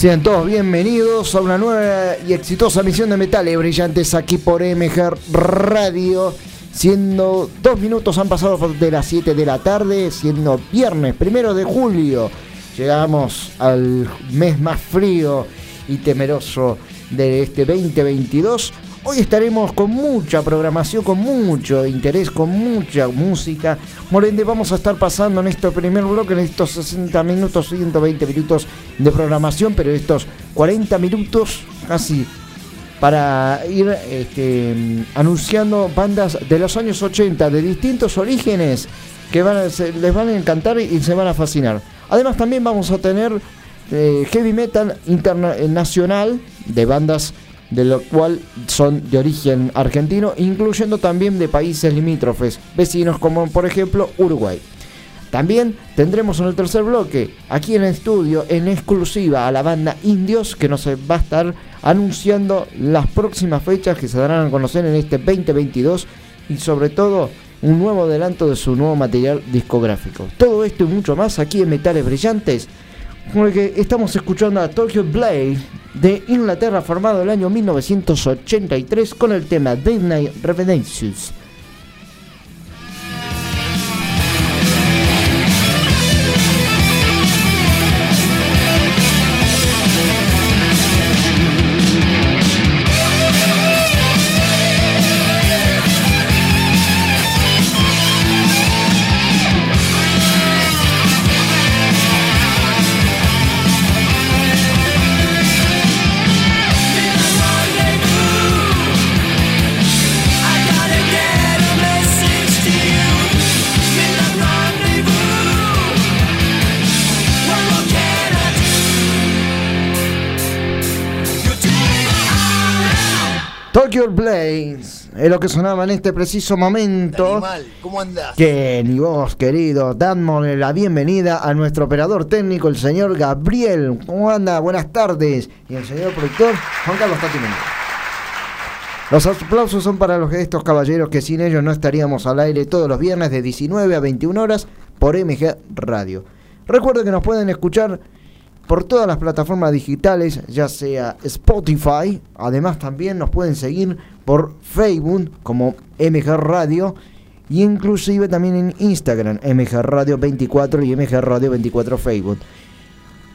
Sean todos bienvenidos a una nueva y exitosa misión de Metales Brillantes aquí por MG Radio. Siendo dos minutos han pasado de las 7 de la tarde, siendo viernes primero de julio. Llegamos al mes más frío y temeroso de este 2022. Hoy estaremos con mucha programación, con mucho interés, con mucha música. Morende, vamos a estar pasando en este primer bloque, en estos 60 minutos, 120 minutos de programación, pero estos 40 minutos casi para ir este, anunciando bandas de los años 80, de distintos orígenes, que les van a encantar y se van a fascinar. Además también vamos a tener eh, heavy metal internacional de bandas de lo cual son de origen argentino, incluyendo también de países limítrofes, vecinos como por ejemplo Uruguay. También tendremos en el tercer bloque, aquí en el estudio, en exclusiva a la banda Indios, que nos va a estar anunciando las próximas fechas que se darán a conocer en este 2022 y sobre todo un nuevo adelanto de su nuevo material discográfico. Todo esto y mucho más aquí en Metales Brillantes porque estamos escuchando a Tokyo Blade de Inglaterra formado el año 1983 con el tema Night Revenations. Tokyo Blaze es lo que sonaba en este preciso momento. Animal, ¿cómo andás? Que ni vos, querido, damos la bienvenida a nuestro operador técnico, el señor Gabriel. ¿Cómo anda? Buenas tardes. Y el señor productor, Juan Carlos Tati Los aplausos son para los estos caballeros que sin ellos no estaríamos al aire todos los viernes de 19 a 21 horas por MG Radio. Recuerden que nos pueden escuchar por todas las plataformas digitales, ya sea Spotify, además también nos pueden seguir por Facebook como MG Radio y inclusive también en Instagram, MG Radio 24 y MG Radio 24 Facebook.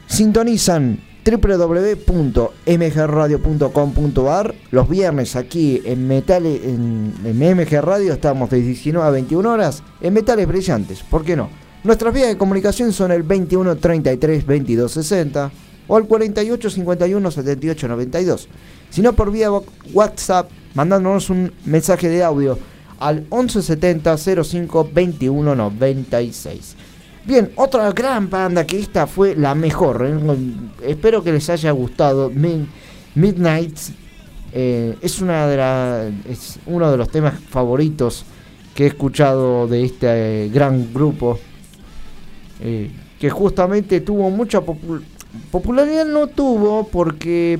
Sintonizan www.mgradio.com.ar los viernes aquí en Metal en, en MG Radio estamos de 19 a 21 horas en Metales Brillantes, ¿por qué no? Nuestras vías de comunicación son el 21 33 22 60 o el 48 51 78 92. Si no por vía WhatsApp, mandándonos un mensaje de audio al 11 70 05 21 96. Bien, otra gran banda que esta fue la mejor. ¿eh? Espero que les haya gustado. Midnight Eh, es, una de es uno de los temas favoritos que he escuchado de este eh, gran grupo. Eh, que justamente tuvo mucha popularidad, no tuvo porque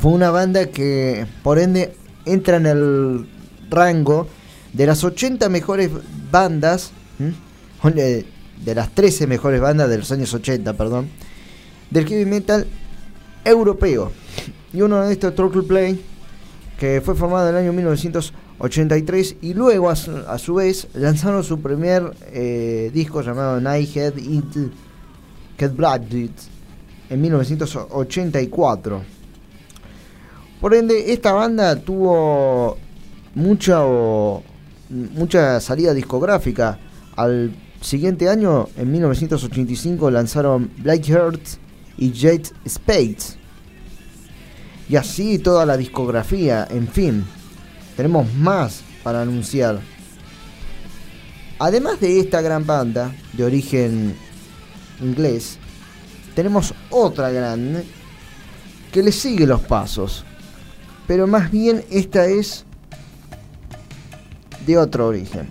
fue una banda que por ende entra en el rango de las 80 mejores bandas, de las 13 mejores bandas de los años 80, perdón, del heavy metal europeo. Y uno de estos, Troll Play, que fue formado en el año 1983 y luego a su, vez lanzaron su primer eh, disco llamado Nighthead Into Get Blooded en 1984. Por ende, esta banda tuvo mucha, mucha salida discográfica. Al siguiente año, en 1985, lanzaron Black Heart y Jet Spades. Y así toda la discografía, en fin. Tenemos más para anunciar. Además de esta gran banda de origen inglés, tenemos otra grande que le sigue los pasos. Pero más bien esta es de otro origen.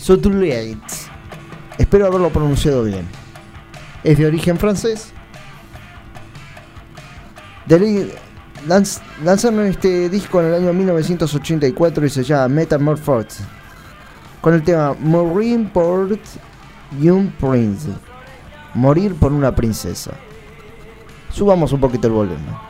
Sotuliate. Espero haberlo pronunciado bien. Es de origen francés. Lanzaron este disco en el año 1984 y se llama Metamorphosis. Con el tema Marine Port Young Prince. Morir por una princesa. Subamos un poquito el volumen.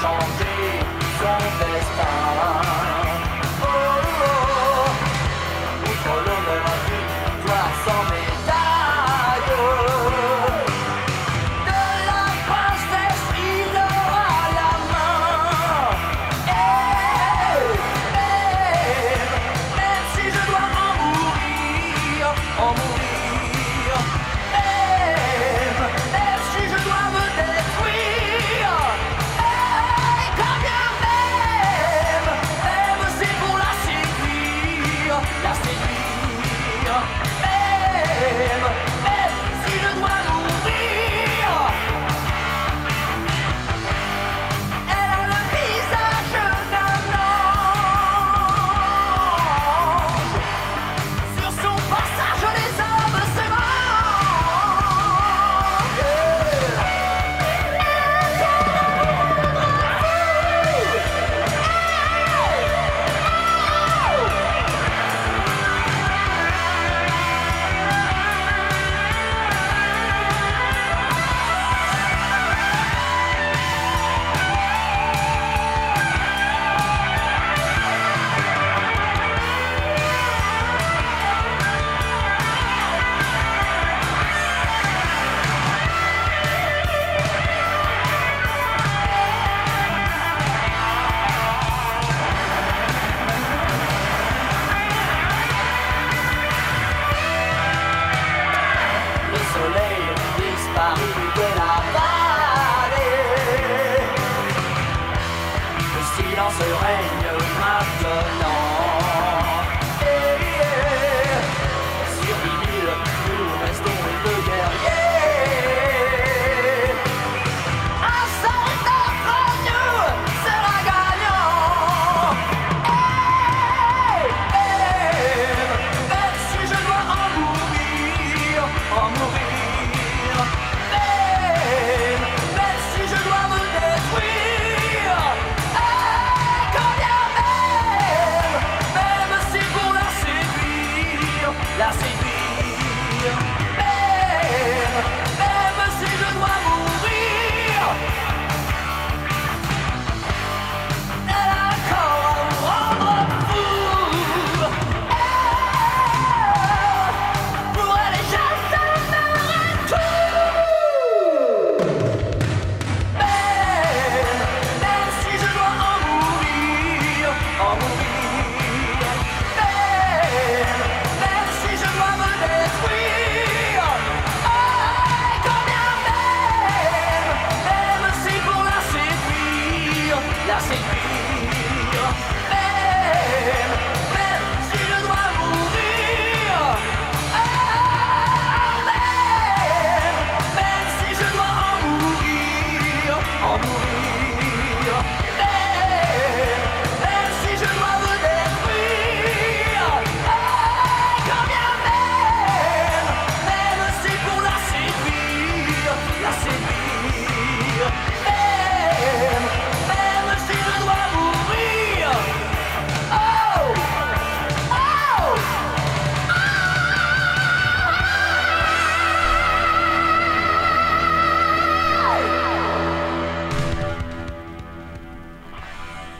chanter son destin.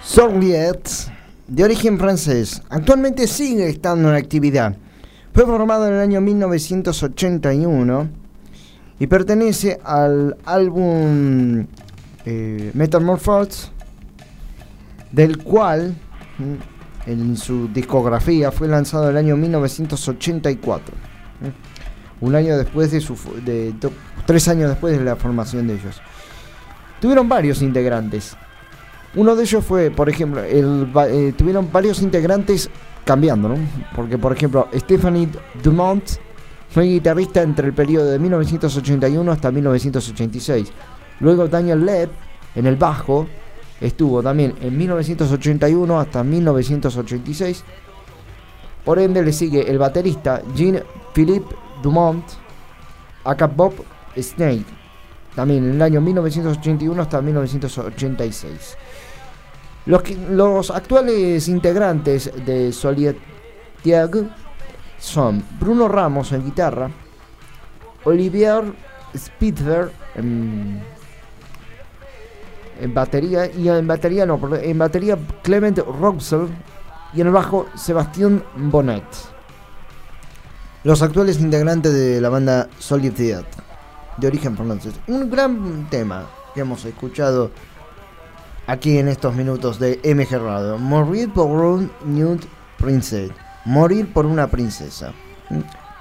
Sorliet, de origen francés, actualmente sigue estando en actividad. Fue formado en el año 1981 y pertenece al álbum eh, del cual mm, en su discografía fue lanzado en el año 1984, mm, un año después de su de, tres años después de la formación de ellos. Tuvieron varios integrantes. Uno de ellos fue, por ejemplo, eh, tuvieron varios integrantes cambiando, ¿no? Porque, por ejemplo, Stephanie Dumont fue guitarrista entre el periodo de 1981 hasta 1986. Luego Daniel Leb en el bajo estuvo también en 1981 hasta 1986. Por ende le sigue el baterista Jean-Philippe Dumont, acá Bob Snake, también en el año 1981 hasta 1986. Los, actuales integrantes de Tiag son Bruno Ramos en guitarra, Olivier Spitzer en, batería y en batería no, en batería Clement Roxel y en el bajo Sebastián Bonnet. Los actuales integrantes de la banda Solid de origen francés. Un gran tema que hemos escuchado aquí en estos minutos de MG Radio. Morir por un New Princess. Morir por una princesa.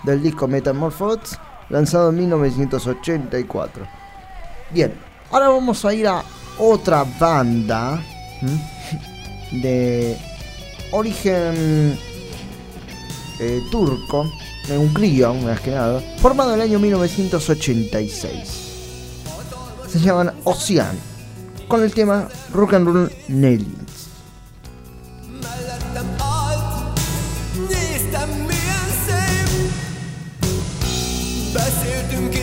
Del disco Metamorphose, lanzado en 1984. Bien, ahora vamos a ir a otra banda de origen eh, turco, de Hungría, más que nada, formado en el año 1986. Se llaman Ocean con el tema Rock and Roll Nailings. Beszéltünk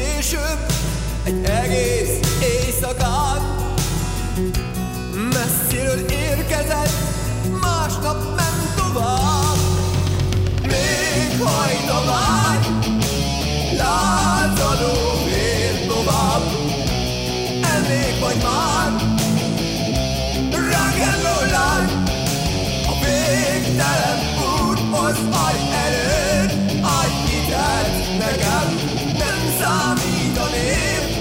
lázadó vér tovább vendég vagy már? Rock'n'roll lány A végtelen úthoz adj erőt Adj hitet nekem Nem számít a név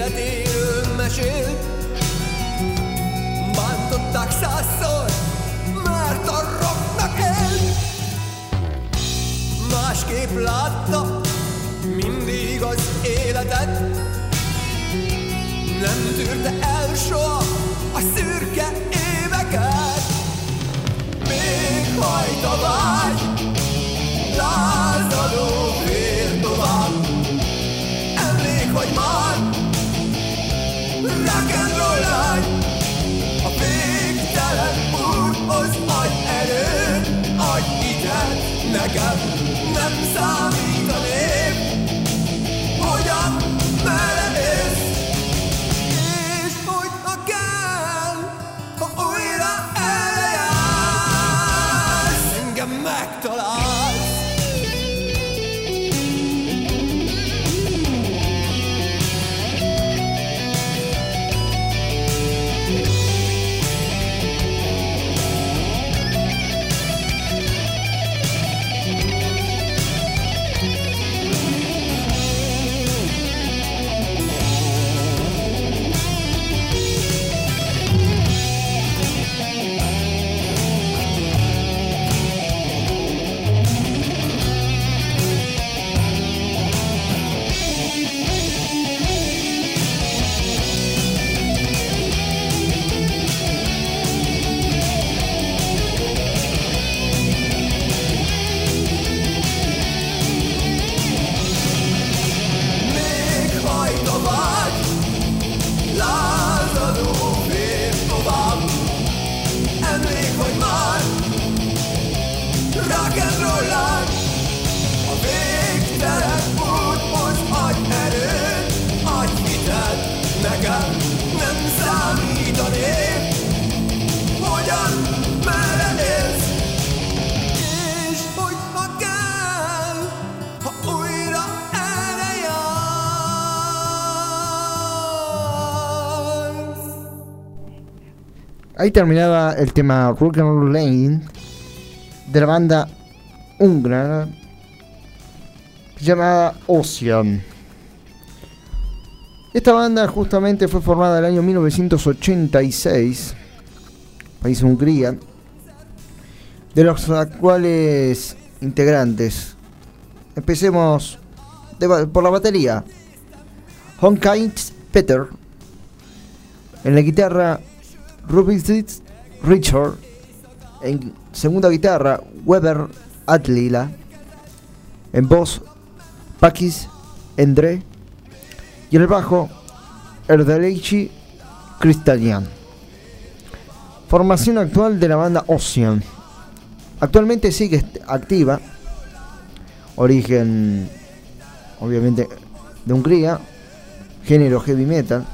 életéről mesélt, Bántották százszor, mert a rocknak el Másképp látta mindig az életet. Nem tűrte el soha a szürke éveket. Még hajt a vágy, lázadó vér tovább. Emlék vagy már, rock and roll lány Végtelen úthoz adj erőt, nekem, nem számít a név, hogyan beleélsz, Terminaba el tema Rock and Roll Lane de la banda húngara llamada Ocean. Esta banda justamente fue formada en el año 1986, país Hungría, de los actuales integrantes. Empecemos por la batería. Honkaint Peter. En la guitarra, Rubicitz Richard. En segunda guitarra, Weber Atlila. En voz, Pakis Endre. Y en el bajo, Erdelici Cristalian. Formación actual de la banda Ocean. Actualmente sigue activa. Origen, obviamente, de Hungría. Género heavy metal.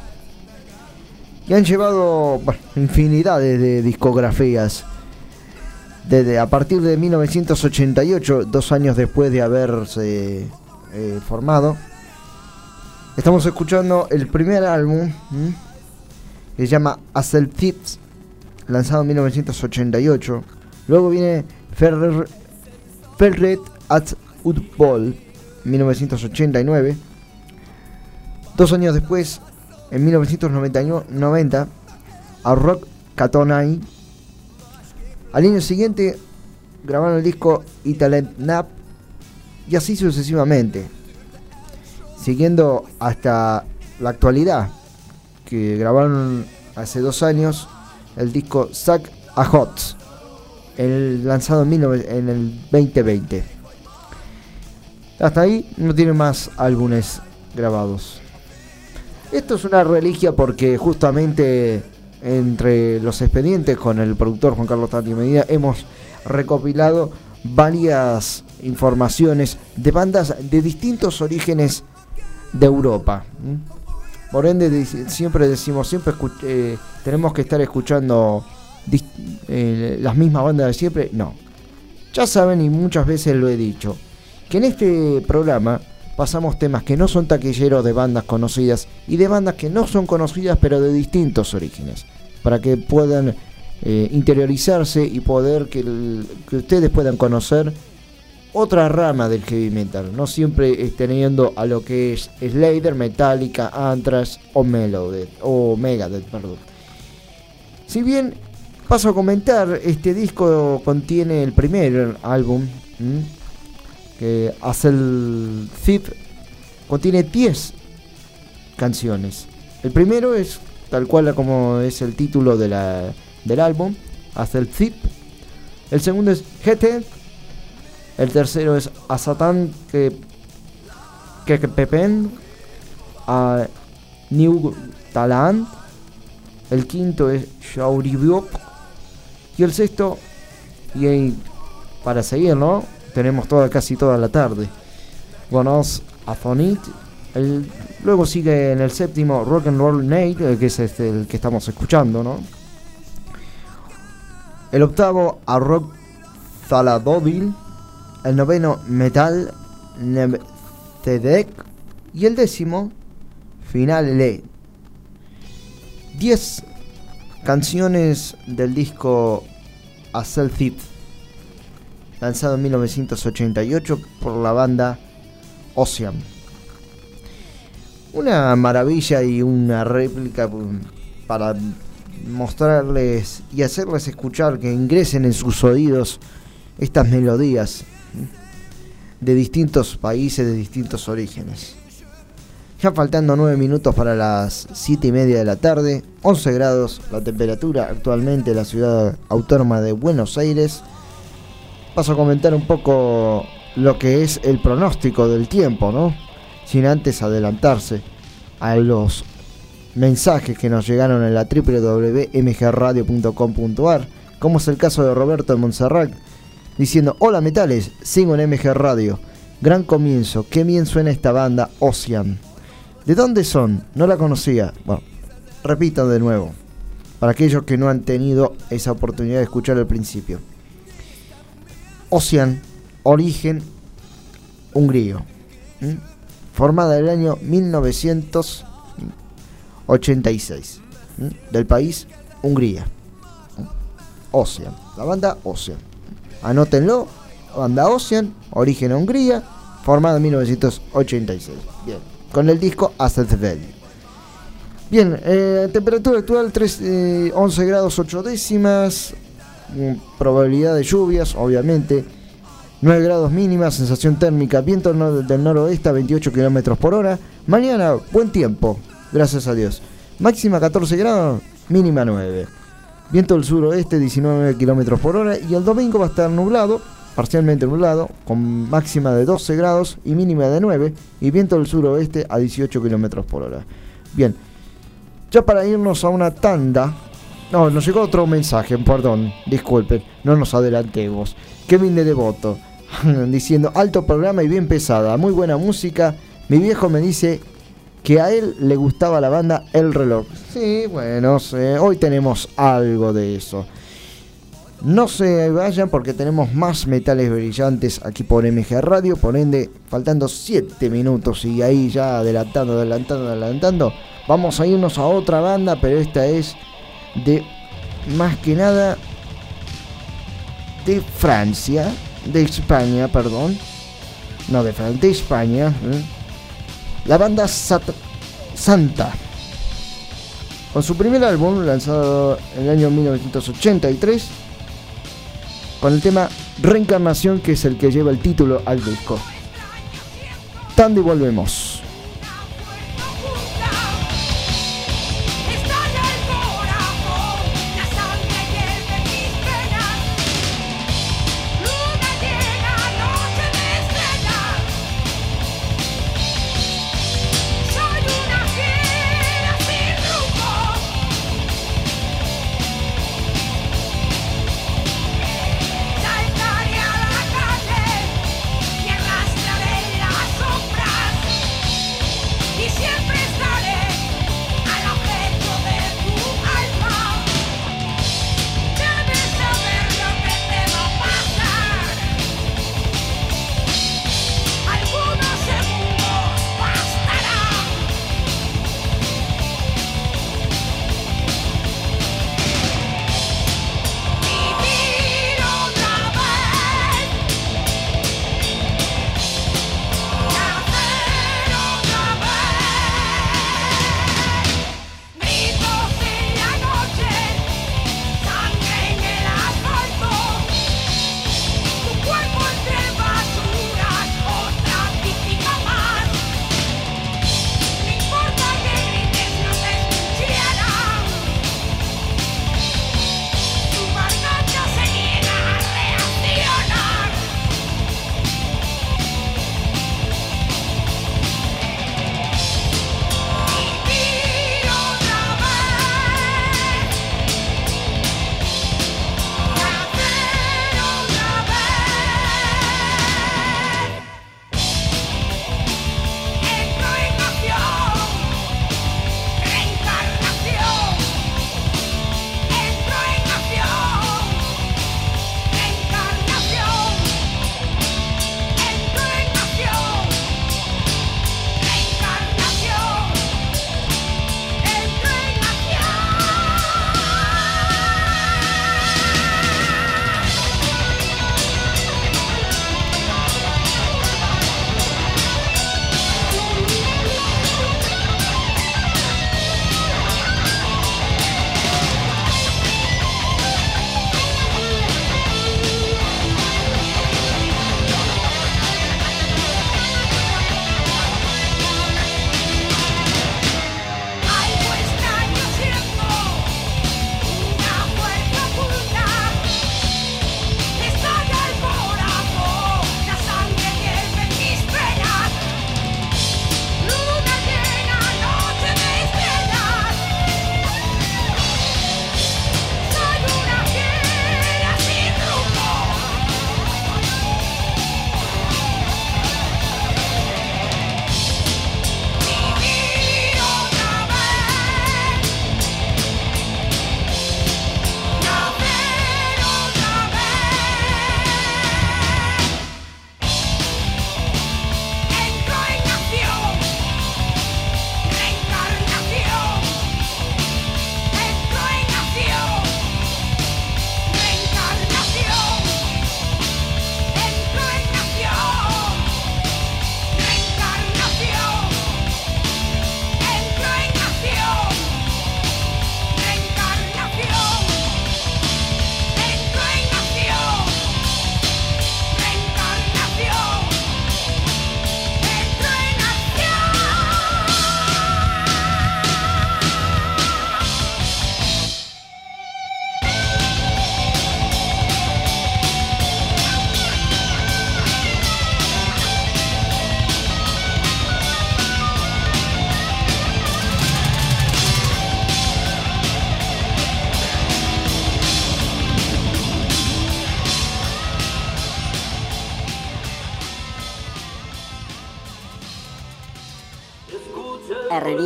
Y han llevado infinidades de discografías. Desde a partir de 1988, dos años después de haberse eh, formado. Estamos escuchando el primer álbum que se llama Tips, lanzado en 1988. Luego viene Ferret at Utbol, 1989. Dos años después, en 1990, a Rock Katonai. Al año siguiente grabaron el disco Italet Nap y así sucesivamente. Siguiendo hasta la actualidad, que grabaron hace dos años el disco Sack a Hot, el lanzado en, 19 en el 2020. Hasta ahí no tiene más álbumes grabados. Esto es una reliquia porque justamente entre los expedientes con el productor Juan Carlos Tati Medina hemos recopilado varias informaciones de bandas de distintos orígenes de Europa. Por ende, siempre decimos, siempre eh, tenemos que estar escuchando eh, las mismas bandas de siempre. No. Ya saben, y muchas veces lo he dicho, que en este programa pasamos temas que no son taquilleros de bandas conocidas y de bandas que no son conocidas pero de distintos orígenes, para que puedan eh, interiorizarse y poder que, ustedes puedan conocer otra rama del heavy metal, no siempre eh, teniendo a lo que es Slayer, Metallica, Anthrax o Melodeth, o Megadeth, perdón. Si bien paso a comentar, este disco contiene el primer álbum. Que hace el Zip, contiene 10 canciones. El primero es tal cual como es el título de la, del álbum, hace el Zip. El segundo es GT. El tercero es A Satan que que Pepen a New Talant. El quinto es Shauribiok. Y el sexto, y para seguir, ¿no? Tenemos toda, casi toda la tarde. Gonos Aphonit. El, luego sigue en el séptimo Rock and Roll eh, que es este, el que estamos escuchando, ¿no? El octavo a Rock Zaladovil. El noveno Metal Nevzedek. Y el décimo Final Le. 10 canciones del disco A Self lanzado en 1988 por la banda Ocean. Una maravilla y una réplica mm, para mostrarles y hacerles escuchar que ingresen en sus oídos estas melodías de distintos países, de distintos orígenes. Ya faltando 9 minutos para las 7 y media de la tarde, 11 grados la temperatura actualmente en la ciudad autónoma de Buenos Aires. Paso a comentar un poco lo que es el pronóstico del tiempo, ¿no? Sin antes adelantarse a los mensajes que nos llegaron en la www.mgradio.com.ar, como es el caso de Roberto de Montserrat, diciendo, hola metales, sigo en MG Radio, gran comienzo, qué bien suena esta banda Ocean. ¿De dónde son? No la conocía. Bueno, repito de nuevo, para aquellos que no han tenido esa oportunidad de escuchar al principio. Ocean, origen hungrío. Formada en el año 1986. ¿m? Del país Hungría. Ocean. La banda Ocean. Anótenlo. Banda Ocean, origen Hungría, formada en 1986. Bien, con el disco Asset Value. Bien, eh, temperatura actual 3, eh, 11 grados 8 décimas. Mm, Probabilidad de lluvias, obviamente. 9 grados mínima, sensación térmica, viento del noroeste a 28 kilómetros por hora. Mañana, buen tiempo, gracias a Dios. Máxima 14 grados, mínima 9. Viento del suroeste 19 kilómetros por hora. Y el domingo va a estar nublado, parcialmente nublado, con máxima de 12 grados y mínima de 9. Y viento del suroeste a 18 kilómetros por hora. Bien, ya para irnos a una tanda. No, nos llegó otro mensaje, perdón, disculpen, no nos adelantemos. Kevin de Devoto, diciendo, alto programa y bien pesada, muy buena música. Mi viejo me dice que a él le gustaba la banda El Reloj. Sí, bueno, hoy tenemos algo de eso. No se vayan porque tenemos más metales brillantes aquí por MG Radio, por ende, faltando 7 minutos y ahí ya adelantando, adelantando, adelantando. Vamos a irnos a otra banda, pero esta es de más que nada de Francia, de España, perdón. No, de Francia, de España. ¿eh? La banda Sat- Santa. Con su primer álbum, lanzado en el año 1983, con el tema Reencarnación, que es el que lleva el título al disco. Tanto y volvemos.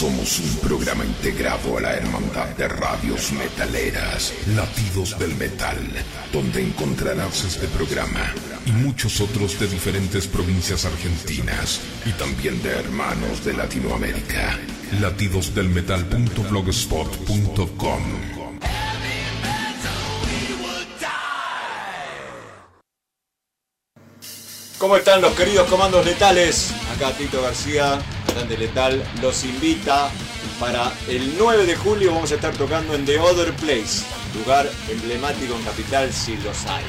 Somos un programa integrado a la Hermandad de Radios Metaleras, Latidos del Metal, donde encontrarás este programa y muchos otros de diferentes provincias argentinas y también de hermanos de Latinoamérica. Latidosdelmetal.blogspot.com ¿Cómo están los queridos comandos letales? Acá Tito García, Letal, los invita para el 9 de julio vamos a estar tocando en The Other Place, lugar emblemático en Capital si los hay.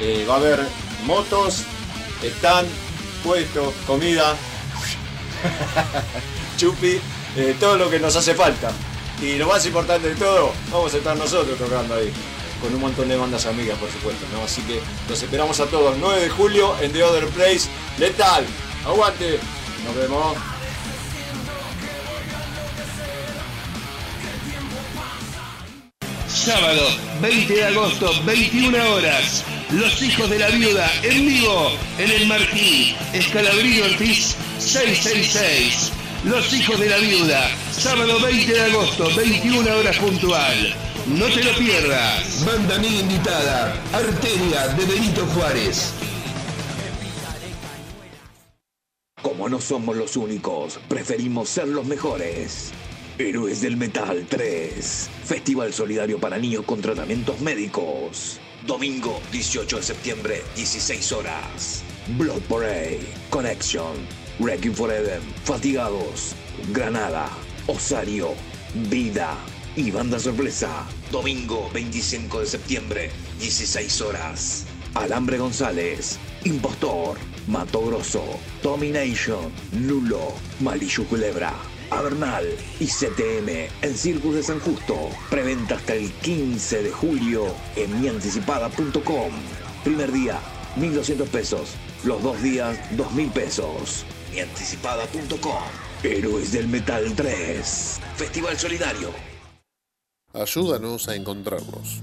Eh, va a haber motos, están puestos, comida, chupi, eh, todo lo que nos hace falta. Y lo más importante de todo, vamos a estar nosotros tocando ahí con un montón de bandas amigas, por supuesto, ¿no? Así que los esperamos a todos. 9 de julio en The Other Place. Letal, aguante. Nos vemos. Sábado, 20 de agosto, 21 horas. Los hijos de la viuda en vivo en el Marquí, Escalabrillo Ortiz 666. Los hijos de la viuda, sábado 20 de agosto, 21 horas puntual. No te lo pierdas. Banda amiga invitada, Arteria de Benito Juárez. Como no somos los únicos, preferimos ser los mejores. Héroes del Metal 3. Festival solidario para niños con tratamientos médicos. Domingo 18 de septiembre, 16 horas. Blood Parade, Connection, Wrecking Forever, Fatigados, Granada, Osario, Vida y Banda Sorpresa. Domingo 25 de septiembre, 16 horas. Alambre González, Impostor, Mato Grosso, Domination, Lulo, Malillo Culebra, Avernal y CTM en Circus de San Justo. Preventa hasta el 15 de julio en mianticipada.com. Primer día, 1.200 pesos. Los dos días, 2.000 pesos. Mianticipada.com. Héroes del Metal 3. Festival Solidario. Ayúdanos a encontrarnos.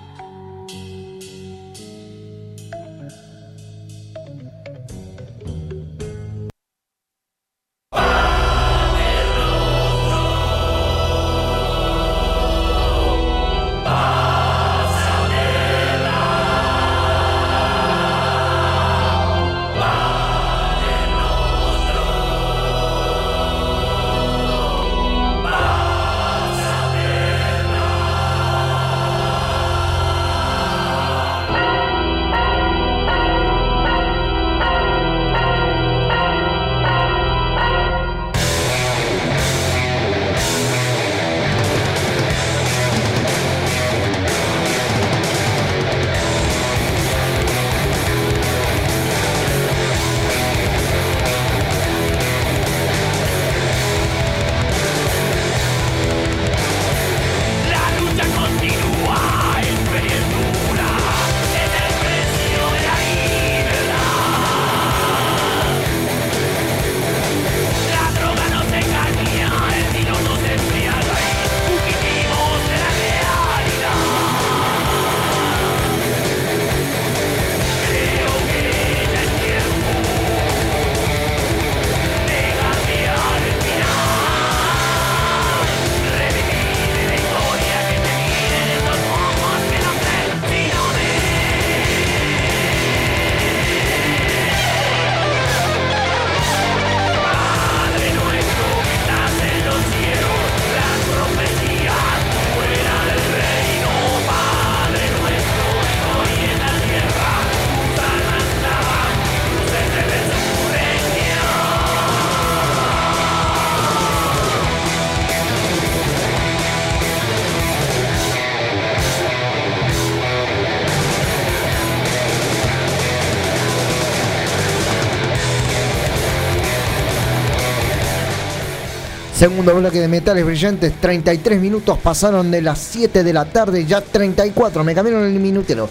Segundo bloque de metales brillantes, 33 minutos pasaron de las 7 de la tarde, ya 34, me cambiaron el minutero.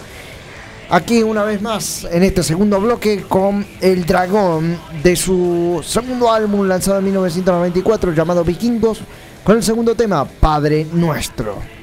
Aquí una vez más en este segundo bloque con El Dragón de su segundo álbum lanzado en 1994 llamado Vikingos, con el segundo tema Padre Nuestro.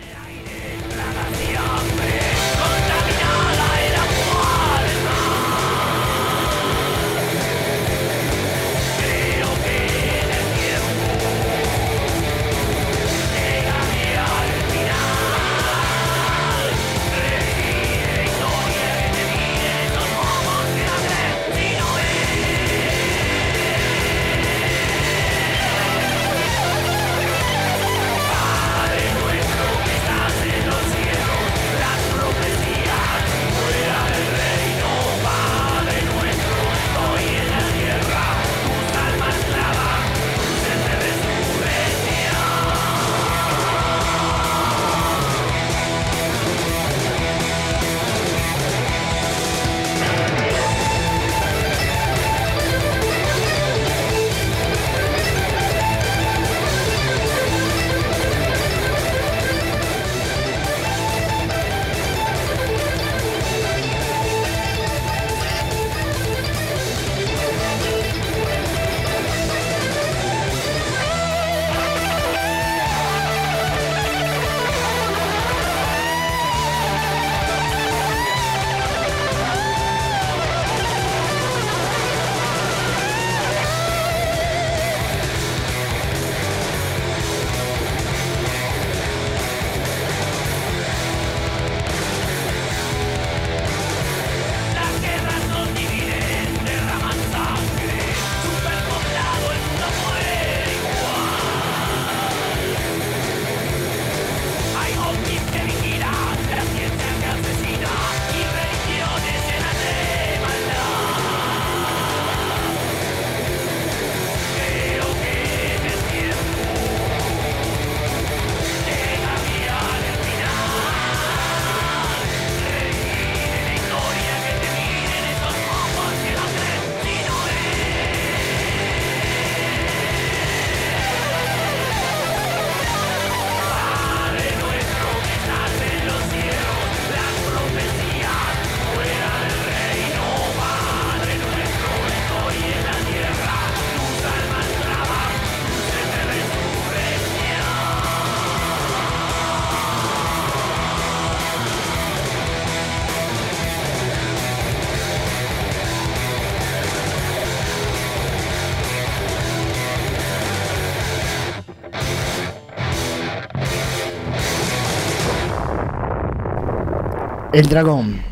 El Dragón,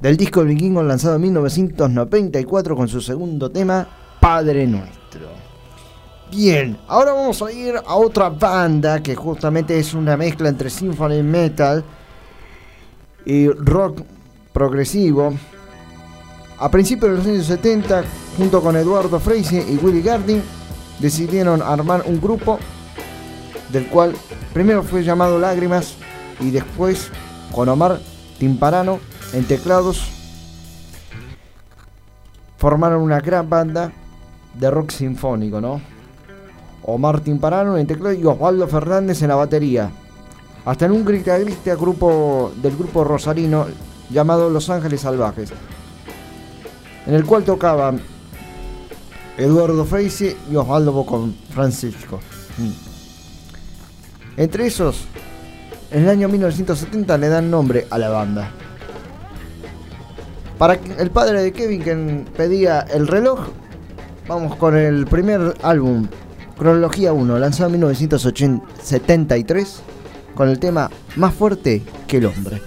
del disco El Vikingo lanzado en 1994 con su segundo tema, Padre Nuestro. Bien, ahora vamos a ir a otra banda que justamente es una mezcla entre symphony metal y rock progresivo. A principios de los años 70, junto con Eduardo Freise y Willy Gardin, decidieron armar un grupo del cual primero fue llamado Lágrimas y después con Omar Timparano en teclados formaron una gran banda de rock sinfónico, ¿no? Omar Timparano en teclado y Osvaldo Fernández en la batería. Hasta en un guitarrista grupo del grupo rosarino llamado Los Ángeles Salvajes, en el cual tocaban Eduardo Freise y Osvaldo Bocón Francisco. Mm. Entre esos, en el año 1970 le dan nombre a la banda. Para el padre de Kevin que pedía el reloj, vamos con el primer álbum, Cronología 1, lanzado en 1973, con el tema Más fuerte que el hombre.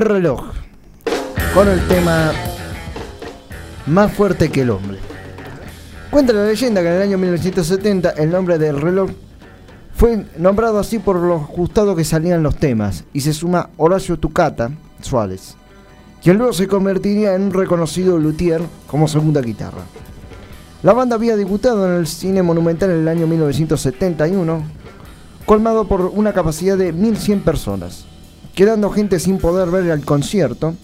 El reloj. Con el tema Más fuerte que el hombre. Cuenta la leyenda que en el año 1970 el nombre del reloj fue nombrado así por lo ajustado que salían los temas y se suma Horacio Tucata Suárez, quien luego se convertiría en un reconocido luthier como segunda guitarra. La banda había debutado en el cine monumental en el año 1971, colmado por una capacidad de 1100 personas, quedando gente sin poder ver el concierto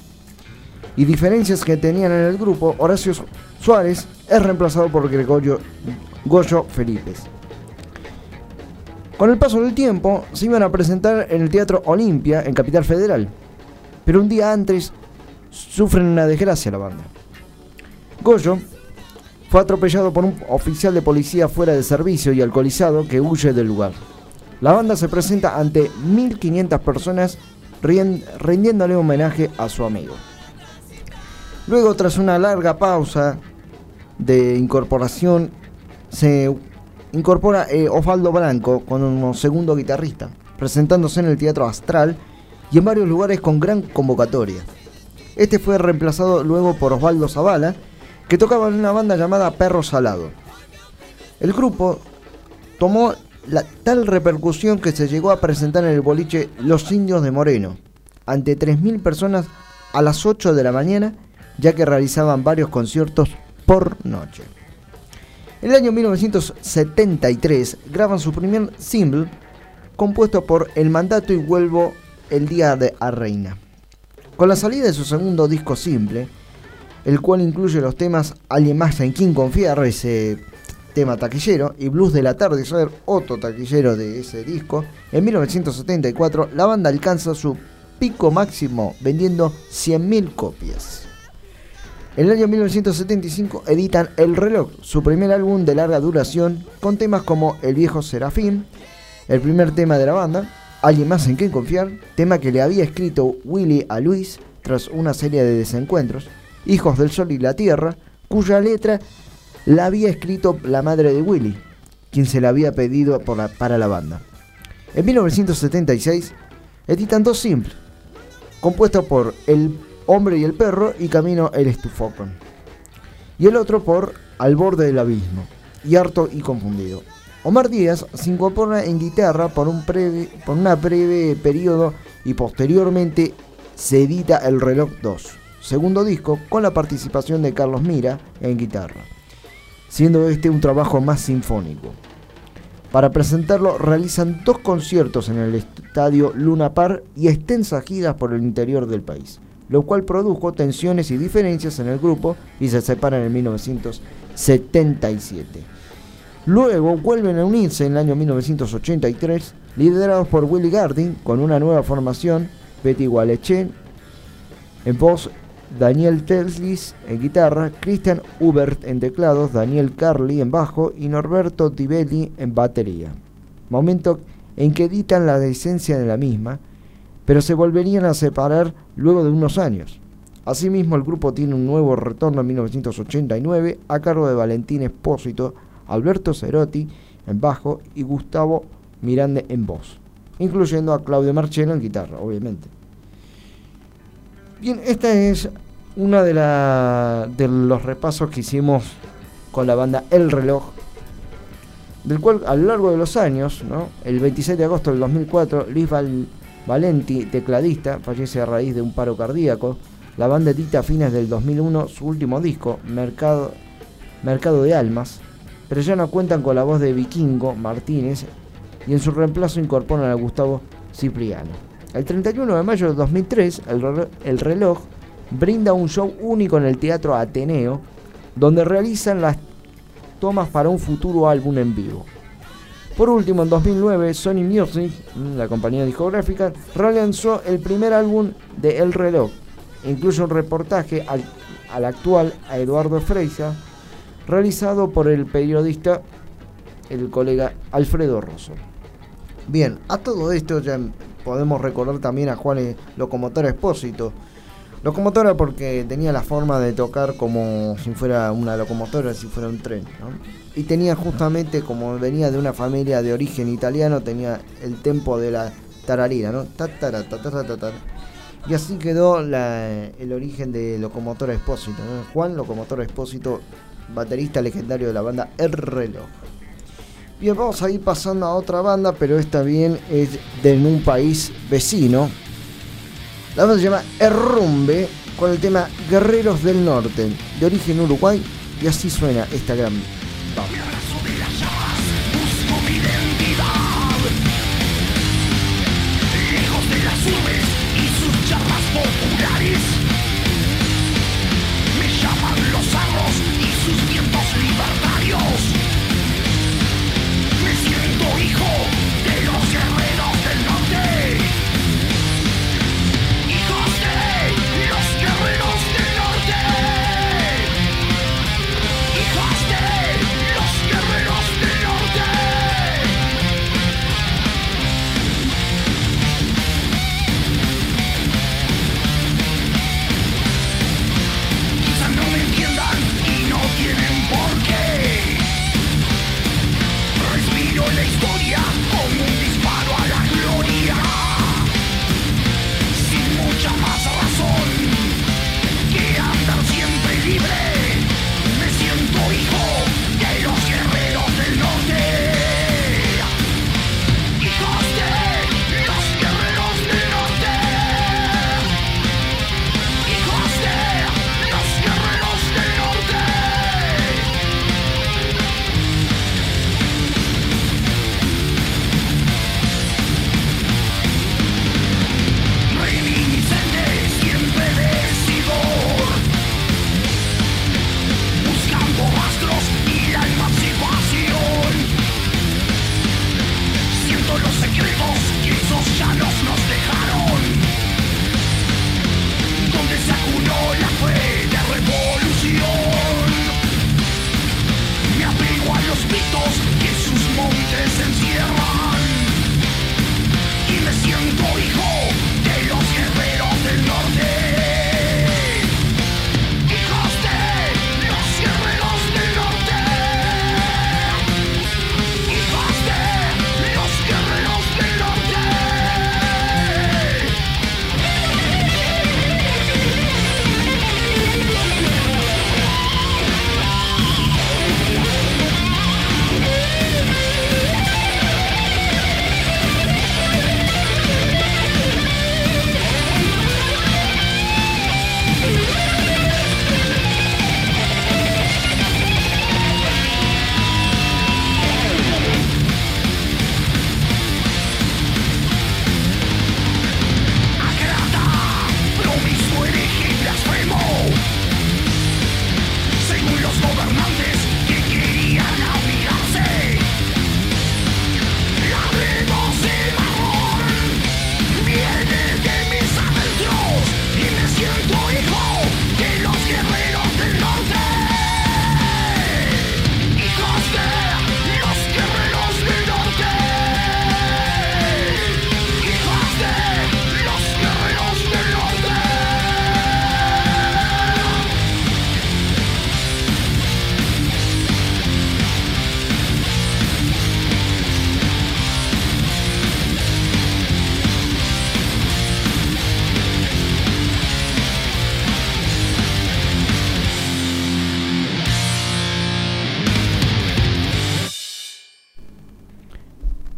y diferencias que tenían en el grupo, Horacio Suárez es reemplazado por Gregorio Goyo Felipes. Con el paso del tiempo, se iban a presentar en el Teatro Olimpia, en Capital Federal. Pero un día antes, sufren una desgracia la banda. Goyo fue atropellado por un oficial de policía fuera de servicio y alcoholizado que huye del lugar. La banda se presenta ante 1500 personas rindiéndole homenaje a su amigo. Luego, tras una larga pausa de incorporación, se incorpora eh, Osvaldo Blanco como segundo guitarrista, presentándose en el Teatro Astral y en varios lugares con gran convocatoria. Este fue reemplazado luego por Osvaldo Zavala, que tocaba en una banda llamada Perro Salado. El grupo tomó la tal repercusión que se llegó a presentar en el boliche Los Indios de Moreno, ante 3.000 personas a las 8 de la mañana, ya que realizaban varios conciertos por noche. En el año 1973 graban su primer single, compuesto por El Mandato y Vuelvo el Día de a Reina. Con la salida de su segundo disco simple, el cual incluye los temas Alguien más en quien confiar, ese tema taquillero, y Blues del atardecer, otro taquillero de ese disco, en 1974 la banda alcanza su pico máximo vendiendo 100.000 copias. En el año 1975 editan El Reloj, su primer álbum de larga duración, con temas como El Viejo Serafín, el primer tema de la banda, Alguien más en quien confiar, tema que le había escrito Willy a Luis tras una serie de desencuentros, Hijos del Sol y la Tierra, cuya letra la había escrito la madre de Willy, quien se la había pedido para la banda. En 1976 editan dos simples, compuestos por El Hombre y el Perro y Camino el Estufocón. Y el otro por Al borde del abismo y Harto y Confundido. Omar Díaz se incorpora en guitarra por un breve, por una breve periodo y posteriormente se edita El Reloj 2, segundo disco con la participación de Carlos Mira en guitarra, siendo este un trabajo más sinfónico. Para presentarlo realizan dos conciertos en el estadio Luna Par y extensas giras por el interior del país, lo cual produjo tensiones y diferencias en el grupo y se separan en 1977. Luego vuelven a unirse en el año 1983, liderados por Willy Gardin con una nueva formación, Betty Gualechen en voz, Daniel Teslis en guitarra, Christian Hubert en teclados, Daniel Carli en bajo y Norberto Tivelli en batería. Momento en que editan la esencia de la misma, pero se volverían a separar luego de unos años. Asimismo, el grupo tiene un nuevo retorno en 1989 a cargo de Valentín Espósito, Alberto Cerotti en bajo y Gustavo Mirande en voz, incluyendo a Claudio Marcheno en guitarra, obviamente. Bien, esta es una de, la- de los repasos que hicimos con la banda El Reloj, del cual a lo largo de los años, ¿no? el 26 de agosto del 2004, Luis Val- Valenti, tecladista, fallece a raíz de un paro cardíaco. La banda edita a fines del 2001 su último disco, Mercado, Mercado de Almas, pero ya no cuentan con la voz de Vikingo Martínez y en su reemplazo incorporan a Gustavo Cipriano. El 31 de mayo de 2003, el reloj, el reloj brinda un show único en el Teatro Ateneo, donde realizan las tomas para un futuro álbum en vivo. Por último, en 2009, Sony Music, la compañía discográfica, relanzó el primer álbum de El Reloj. Incluye un reportaje al, al actual Eduardo Freisa, realizado por el periodista, el colega Alfredo Rosso. Bien, a todo esto ya podemos recordar también a Juan Locomotora Espósito. Locomotora porque tenía la forma de tocar como si fuera una locomotora, si fuera un tren. Y tenía justamente, como venía de una familia de origen italiano, tenía el tempo de la tararina, ¿no? Ta, tara, ta, ta, ta, ta, ta. Y así quedó el origen de Locomotora Expósito. ¿no? Juan Locomotora Expósito, baterista legendario de la banda El Reloj. Bien, vamos a ir pasando a otra banda, pero esta bien es de un país vecino. La banda se llama Errumbe con el tema Guerreros del Norte, de origen Uruguay, y así suena esta gran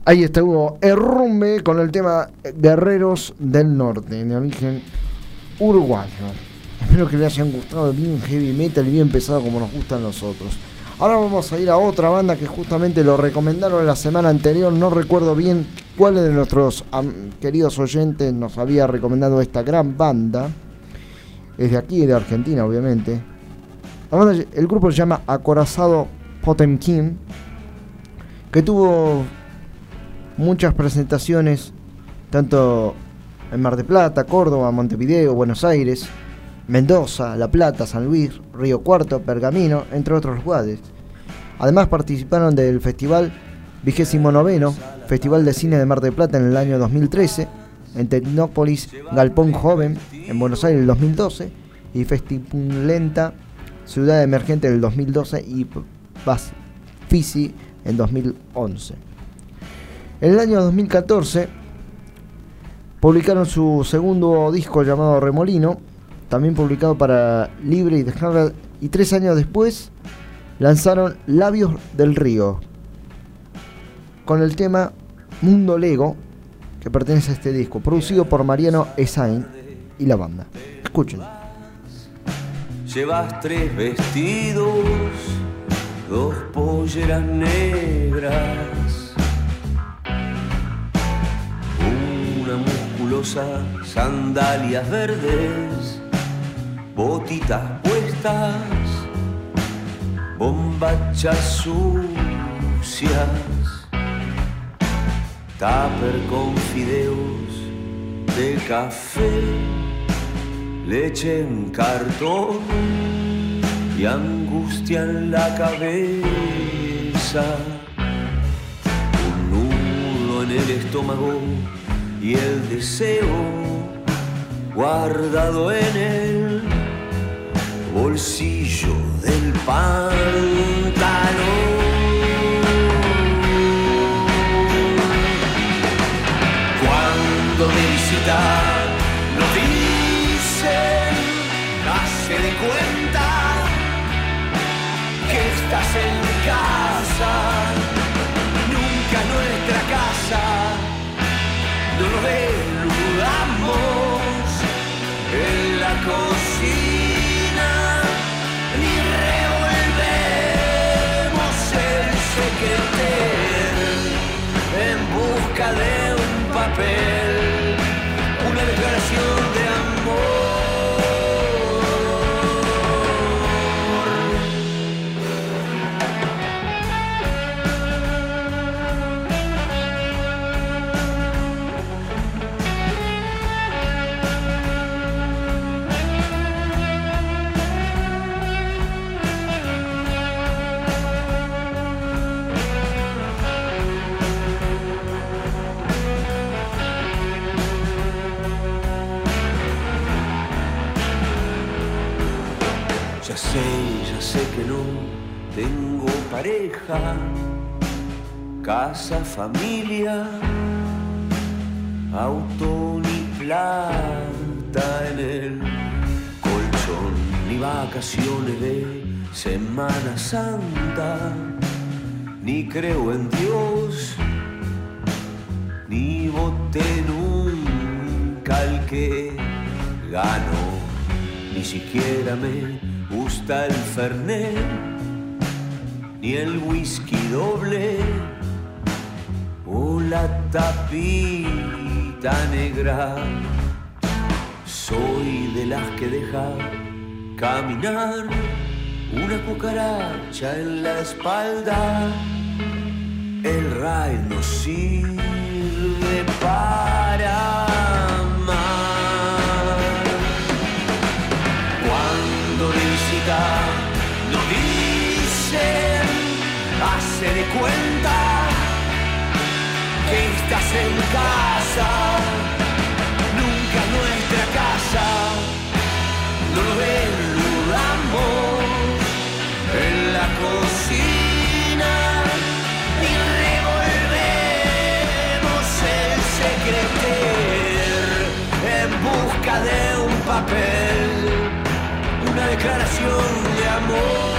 Ahí estuvo Errumbe con el tema Guerreros del Norte, de origen uruguayo. Espero que les hayan gustado bien heavy metal y bien pesado como nos gustan nosotros. Ahora vamos a ir a otra banda que justamente lo recomendaron la semana anterior. No recuerdo bien cuál de nuestros queridos oyentes nos había recomendado esta gran banda. Es de aquí, de Argentina, obviamente. El grupo se llama Acorazado Potemkin, que tuvo muchas presentaciones, tanto en Mar de Plata, Córdoba, Montevideo, Buenos Aires, Mendoza, La Plata, San Luis, Río Cuarto, Pergamino, entre otros lugares. Además participaron del festival vigésimo noveno, Festival de Cine de Mar de Plata en el año 2013, en Tecnópolis Galpón Joven en Buenos Aires en el 2012 y Festipulenta Ciudad Emergente en el 2012 y Paz Fisi en 2011. En el año 2014 publicaron su segundo disco llamado Remolino, también publicado para Libre y Descarga, y tres años después lanzaron Labios del Río, con el tema Mundo Lego, que pertenece a este disco, producido por Mariano Esain y la banda. Escuchen. Llevas tres vestidos, dos polleras negras, sandalias verdes, botitas puestas, bombachas sucias, tupper con fideos de café leche en cartón y angustia en la cabeza, un nudo en el estómago y el deseo guardado en el bolsillo del pantalón. Cuando de visita nos dicen, hace de cuenta que estás en casa, nunca nuestra casa, deludamos en la cocina, ni revolvemos el secreter en busca de un papel, ya sé que no tengo pareja, casa, familia, auto ni plata en el colchón, ni vacaciones de Semana Santa, ni creo en Dios, ni voté nunca al que ganó, ni siquiera me gusta el Fernet, ni el whisky doble o la tapita negra. Soy de las que deja caminar una cucaracha en la espalda. El ride no sirve para hace de cuenta que estás en casa, nunca nuestra casa, no lo deludamos en la cocina y revolvemos el secreter en busca de un papel, una declaración de amor,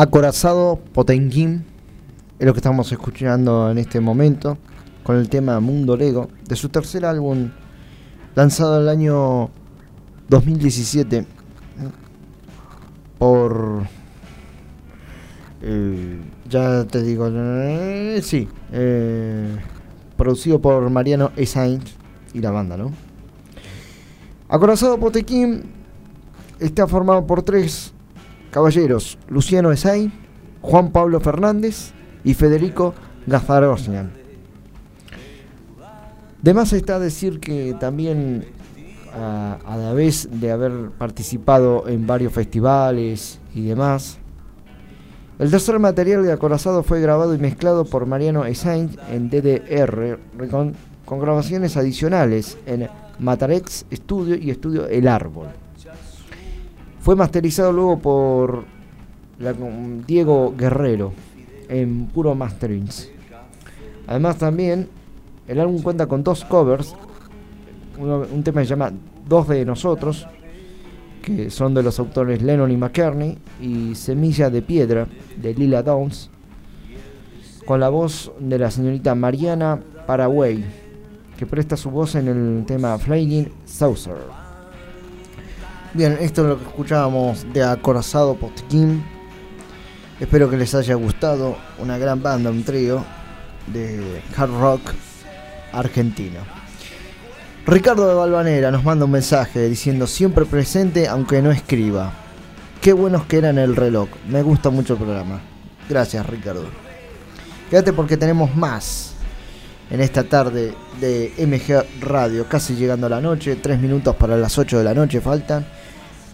Acorazado Potenquín es lo que estamos escuchando en este momento con el tema Mundo Lego de su tercer álbum lanzado en el año 2017 por eh, ya te digo eh, sí eh, producido por Mariano E. Sainz y la banda, ¿no? Acorazado Potequín está formado por tres caballeros, Luciano Esay, Juan Pablo Fernández y Federico Gazarosian. De más está decir que también a, a la vez de haber participado en varios festivales y demás, el tercer material de Acorazado fue grabado y mezclado por Mariano Esain en DDR con, con grabaciones adicionales en Matarex Studio y Estudio El Árbol. Fue masterizado luego por Diego Guerrero en Puro Masterings. Además también el álbum cuenta con dos covers, uno- un tema que se llama Dos de nosotros, que son de los autores Lennon y McCartney, y Semilla de Piedra de Lila Downs, con la voz de la señorita Mariana Paraguay, que presta su voz en el tema Flying Saucer. Bien, esto es lo que escuchábamos de Acorazado Potkin. Espero que les haya gustado. Una gran banda, un trío de hard rock argentino. Ricardo de Balvanera nos manda un mensaje diciendo siempre presente aunque no escriba. Qué buenos que eran el reloj. Me gusta mucho el programa. Gracias Ricardo. Quédate porque tenemos más en esta tarde de MG Radio. Casi llegando a la noche. Tres minutos para las 8 de la noche faltan.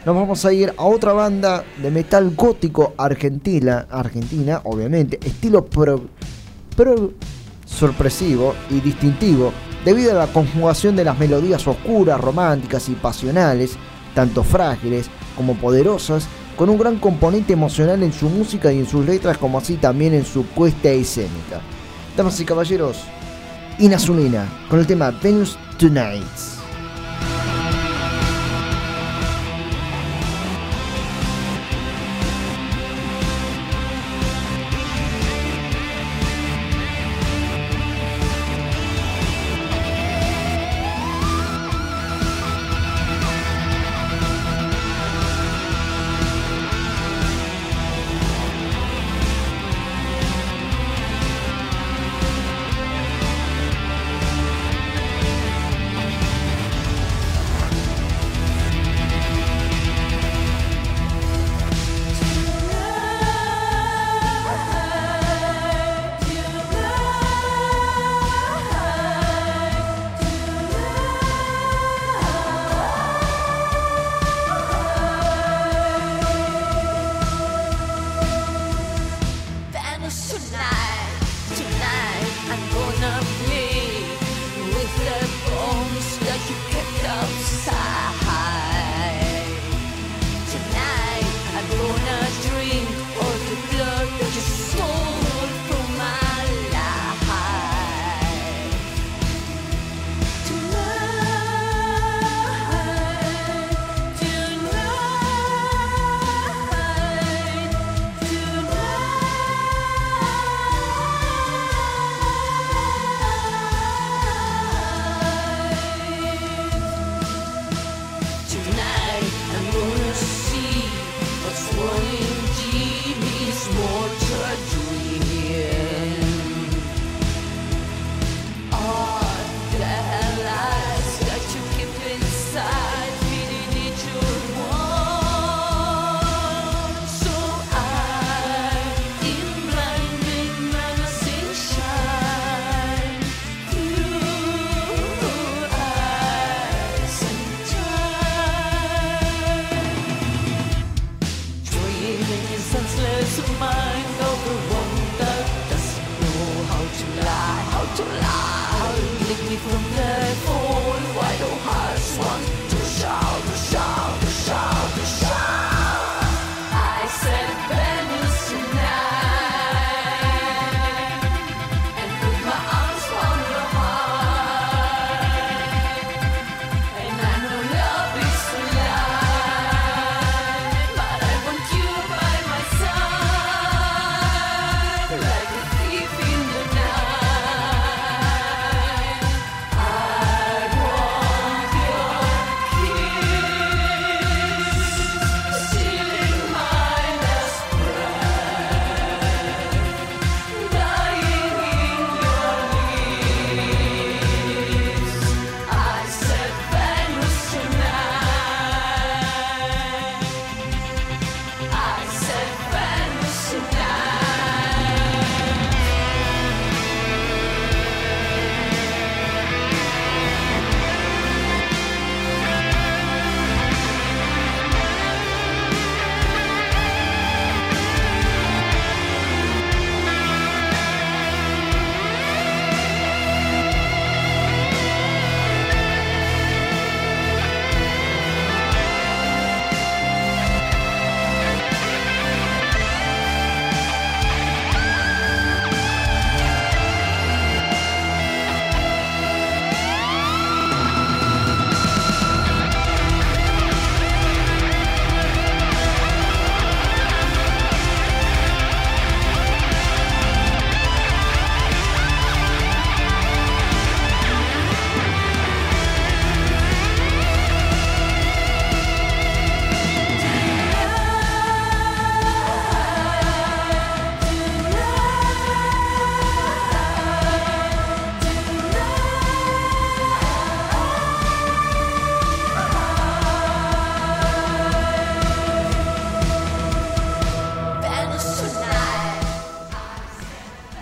Nos vamos a ir a otra banda de metal gótico argentina, argentina obviamente, estilo pro sorpresivo y distintivo debido a la conjugación de las melodías oscuras, románticas y pasionales, tanto frágiles como poderosas, con un gran componente emocional en su música y en sus letras, como así también en su puesta escénica. Damas y caballeros, Inazulina, con el tema Venus Tonight.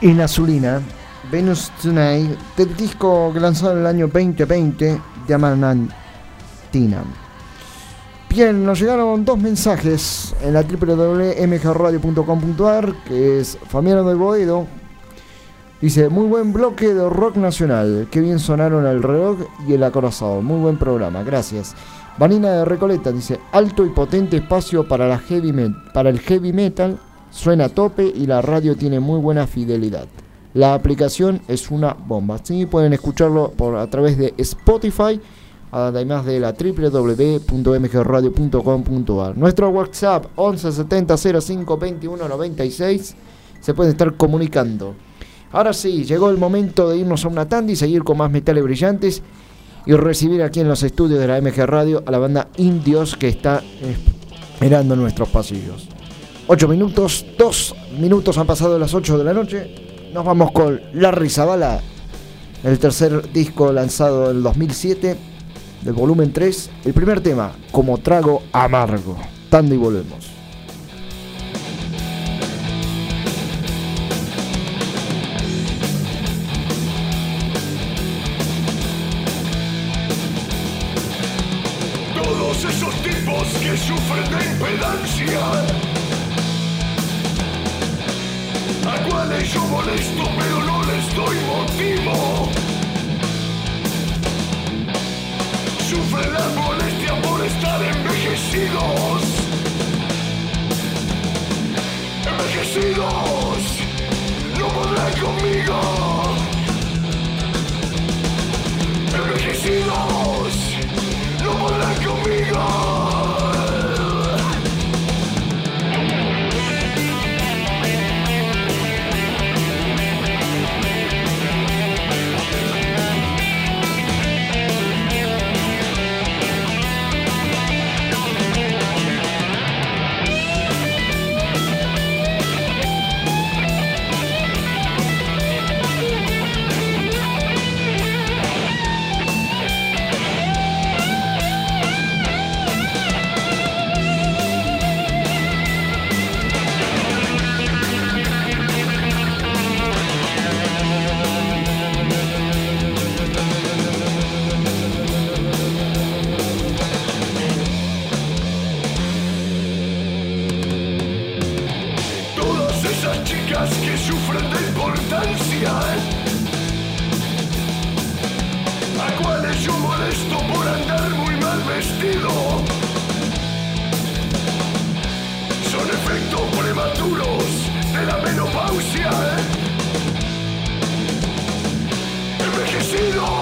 Inazulina, Venus Tonight, del disco que lanzaron en el año 2020, Diamantina. Bien, nos llegaron dos mensajes en la www.mgradio.com.ar, que es Familiar del Boedo. Dice, muy buen bloque de rock nacional, qué bien sonaron el reloj y el acorazado, muy buen programa, gracias. Vanina de Recoleta dice, alto y potente espacio para, la heavy para el heavy metal, suena a tope y la radio tiene muy buena fidelidad. La aplicación es una bomba. Sí, pueden escucharlo por, a través de Spotify, además de la www.mgradio.com.ar. Nuestro WhatsApp 1170 05 21 96 se pueden estar comunicando. Ahora sí, llegó el momento de irnos a una tanda y seguir con más metales brillantes y recibir aquí en los estudios de la MG Radio a la banda Indios que está esperando nuestros pasillos. 8 minutos, 2 minutos han pasado las 8 de la noche. Nos vamos con Larry Zavala, el tercer disco lanzado en el 2007, del volumen 3. El primer tema, Como Trago Amargo. Tanda y volvemos. Todos esos tipos que sufren de impedancia yo molesto pero no les doy motivo. Sufren la molestia por estar envejecidos. Envejecidos. No podrán conmigo. Envejecidos. No podrán conmigo. Envejecidos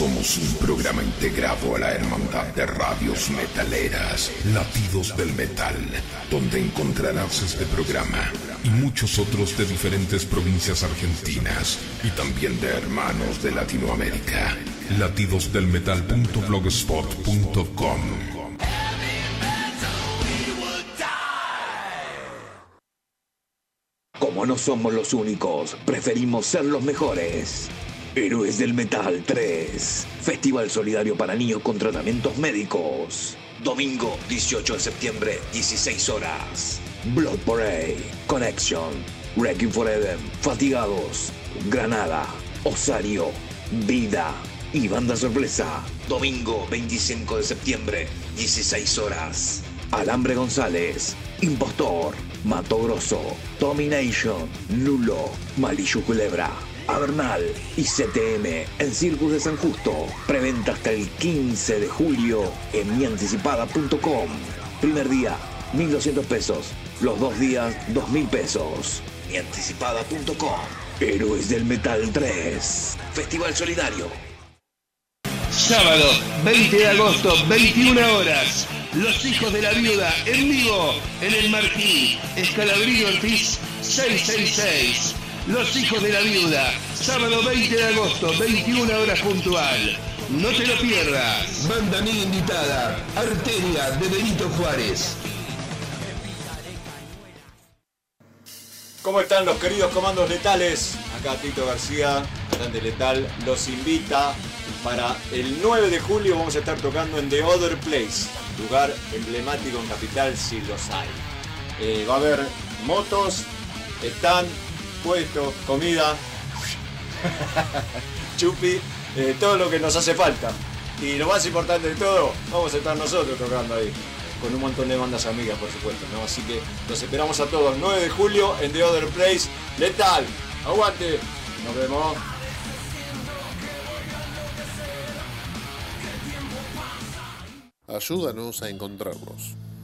Somos un programa integrado a la hermandad de radios metaleras, Latidos del Metal, donde encontrarás este programa y muchos otros de diferentes provincias argentinas y también de hermanos de Latinoamérica. Latidosdelmetal.blogspot.com Como no somos los únicos, preferimos ser los mejores. Héroes del Metal 3. Festival solidario para niños con tratamientos médicos. Domingo 18 de septiembre, 16 horas. Blood Parade, Connection, Wrecking for Eden, Fatigados, Granada, Osario, Vida y Banda Sorpresa. Domingo 25 de septiembre, 16 horas. Alambre González, Impostor, Mato Grosso, Domination, Lulo, Malillo Culebra, Avernal y CTM en Circus de San Justo. Preventa hasta el 15 de julio en mianticipada.com. Primer día, 1.200 pesos. Los dos días, 2.000 pesos. Mianticipada.com. Héroes del Metal 3. Festival Solidario. Sábado, 20 de agosto, 21 horas. Los hijos de la viuda en vivo en el Marquí, Escalabrillo Ortiz 666. Los hijos de la viuda, sábado 20 de agosto, 21 horas puntual. No te lo pierdas. Banda amiga invitada, Arteria de Benito Juárez. ¿Cómo están los queridos comandos letales? Acá Tito García, Grande Letal, los invita para el 9 de julio vamos a estar tocando en The Other Place, lugar emblemático en Capital si los hay. Eh, va a haber motos, están puestos, comida, chupi, eh, todo lo que nos hace falta. Y lo más importante de todo, vamos a estar nosotros tocando ahí. Con un montón de bandas amigas, por supuesto, ¿no? Así que los esperamos a todos. 9 de julio en The Other Place. Letal. Aguante. Nos vemos. Ayúdanos a encontrarlos.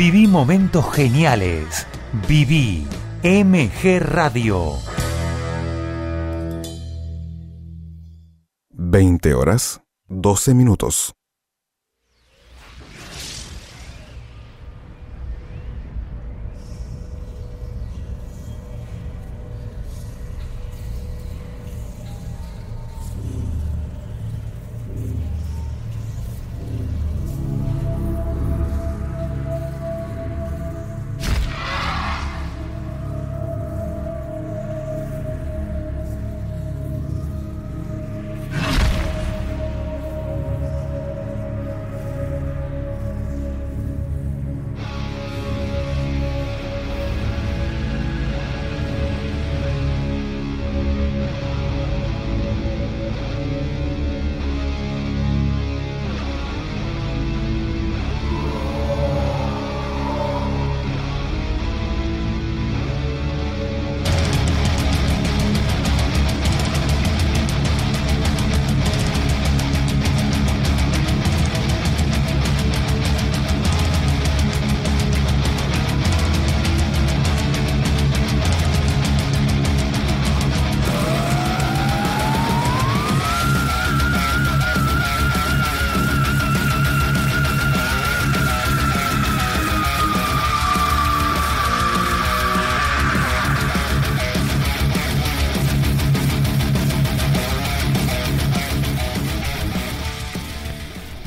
Viví momentos geniales. Viví MG Radio. 20 horas, 12 minutos.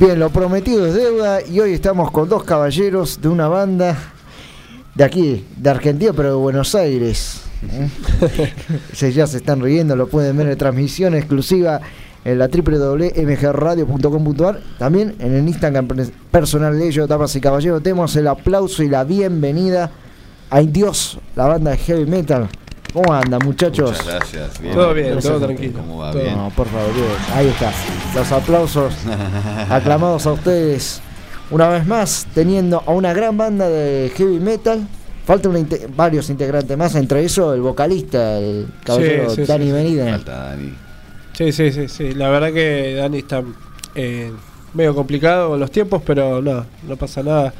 Bien, lo prometido es deuda y hoy estamos con dos caballeros de una banda de aquí, de Argentina, pero de Buenos Aires. ¿eh? Se- ya se están riendo, lo pueden ver en transmisión exclusiva en la www.mgradio.com.ar. También en el Instagram pers- personal de ellos, damas y caballeros, tenemos el aplauso y la bienvenida a Indios, la banda de heavy metal. ¿Cómo andan, muchachos? Muchas gracias. Bien. Todo bien, Gracias. todo tranquilo. ¿Cómo va? Todo- Bien. No, por favor, bien. ahí está. Los aplausos aclamados a ustedes. Una vez más, teniendo a una gran banda de heavy metal. Falta una inte- varios integrantes más, entre ellos el vocalista, el caballero Sí, sí, Dani sí. Benítez. Falta Dani. Sí, sí, sí, sí. La verdad que Dani está eh, medio complicado con los tiempos, pero no, no pasa nada.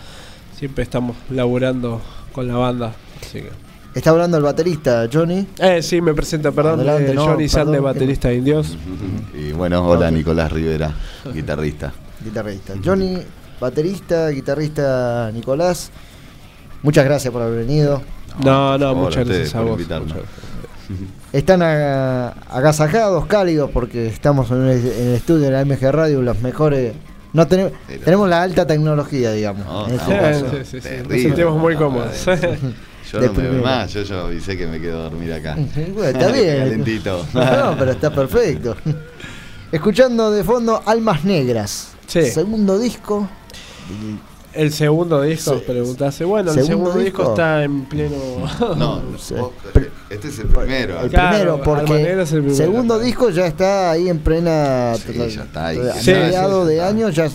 Siempre estamos laburando con la banda. Así que. Está hablando el baterista, Johnny. Eh, sí, me presenta, perdón. Adelante, eh, no, Johnny Sande, baterista de Indios. Y bueno, hola Nicolás Rivera, guitarrista. Guitarrista. Johnny, baterista, guitarrista Nicolás. Muchas gracias por haber venido. No, no, muchas gracias a por vos. Están agasajados, cálidos, porque estamos en el, en el estudio de la MG Radio, los mejores. No tenemos, tenemos la alta tecnología, digamos. No, en este caso. Sí, sí, sí. Nos sentimos muy cómodos. Yo De no me más, yo ya avisé que me quedo a dormir acá. Bueno, está bien. Calentito. No, pero está perfecto. Escuchando de fondo Almas Negras. Sí. Segundo disco. El segundo disco, Sí. preguntase. Bueno, el ¿Segundo disco, disco? está en pleno. No, vos- este es el primero. El Claro, primero, porque el primero. segundo disco ya está ahí en plena. Sí, ya está ahí. Sí, de está. año ya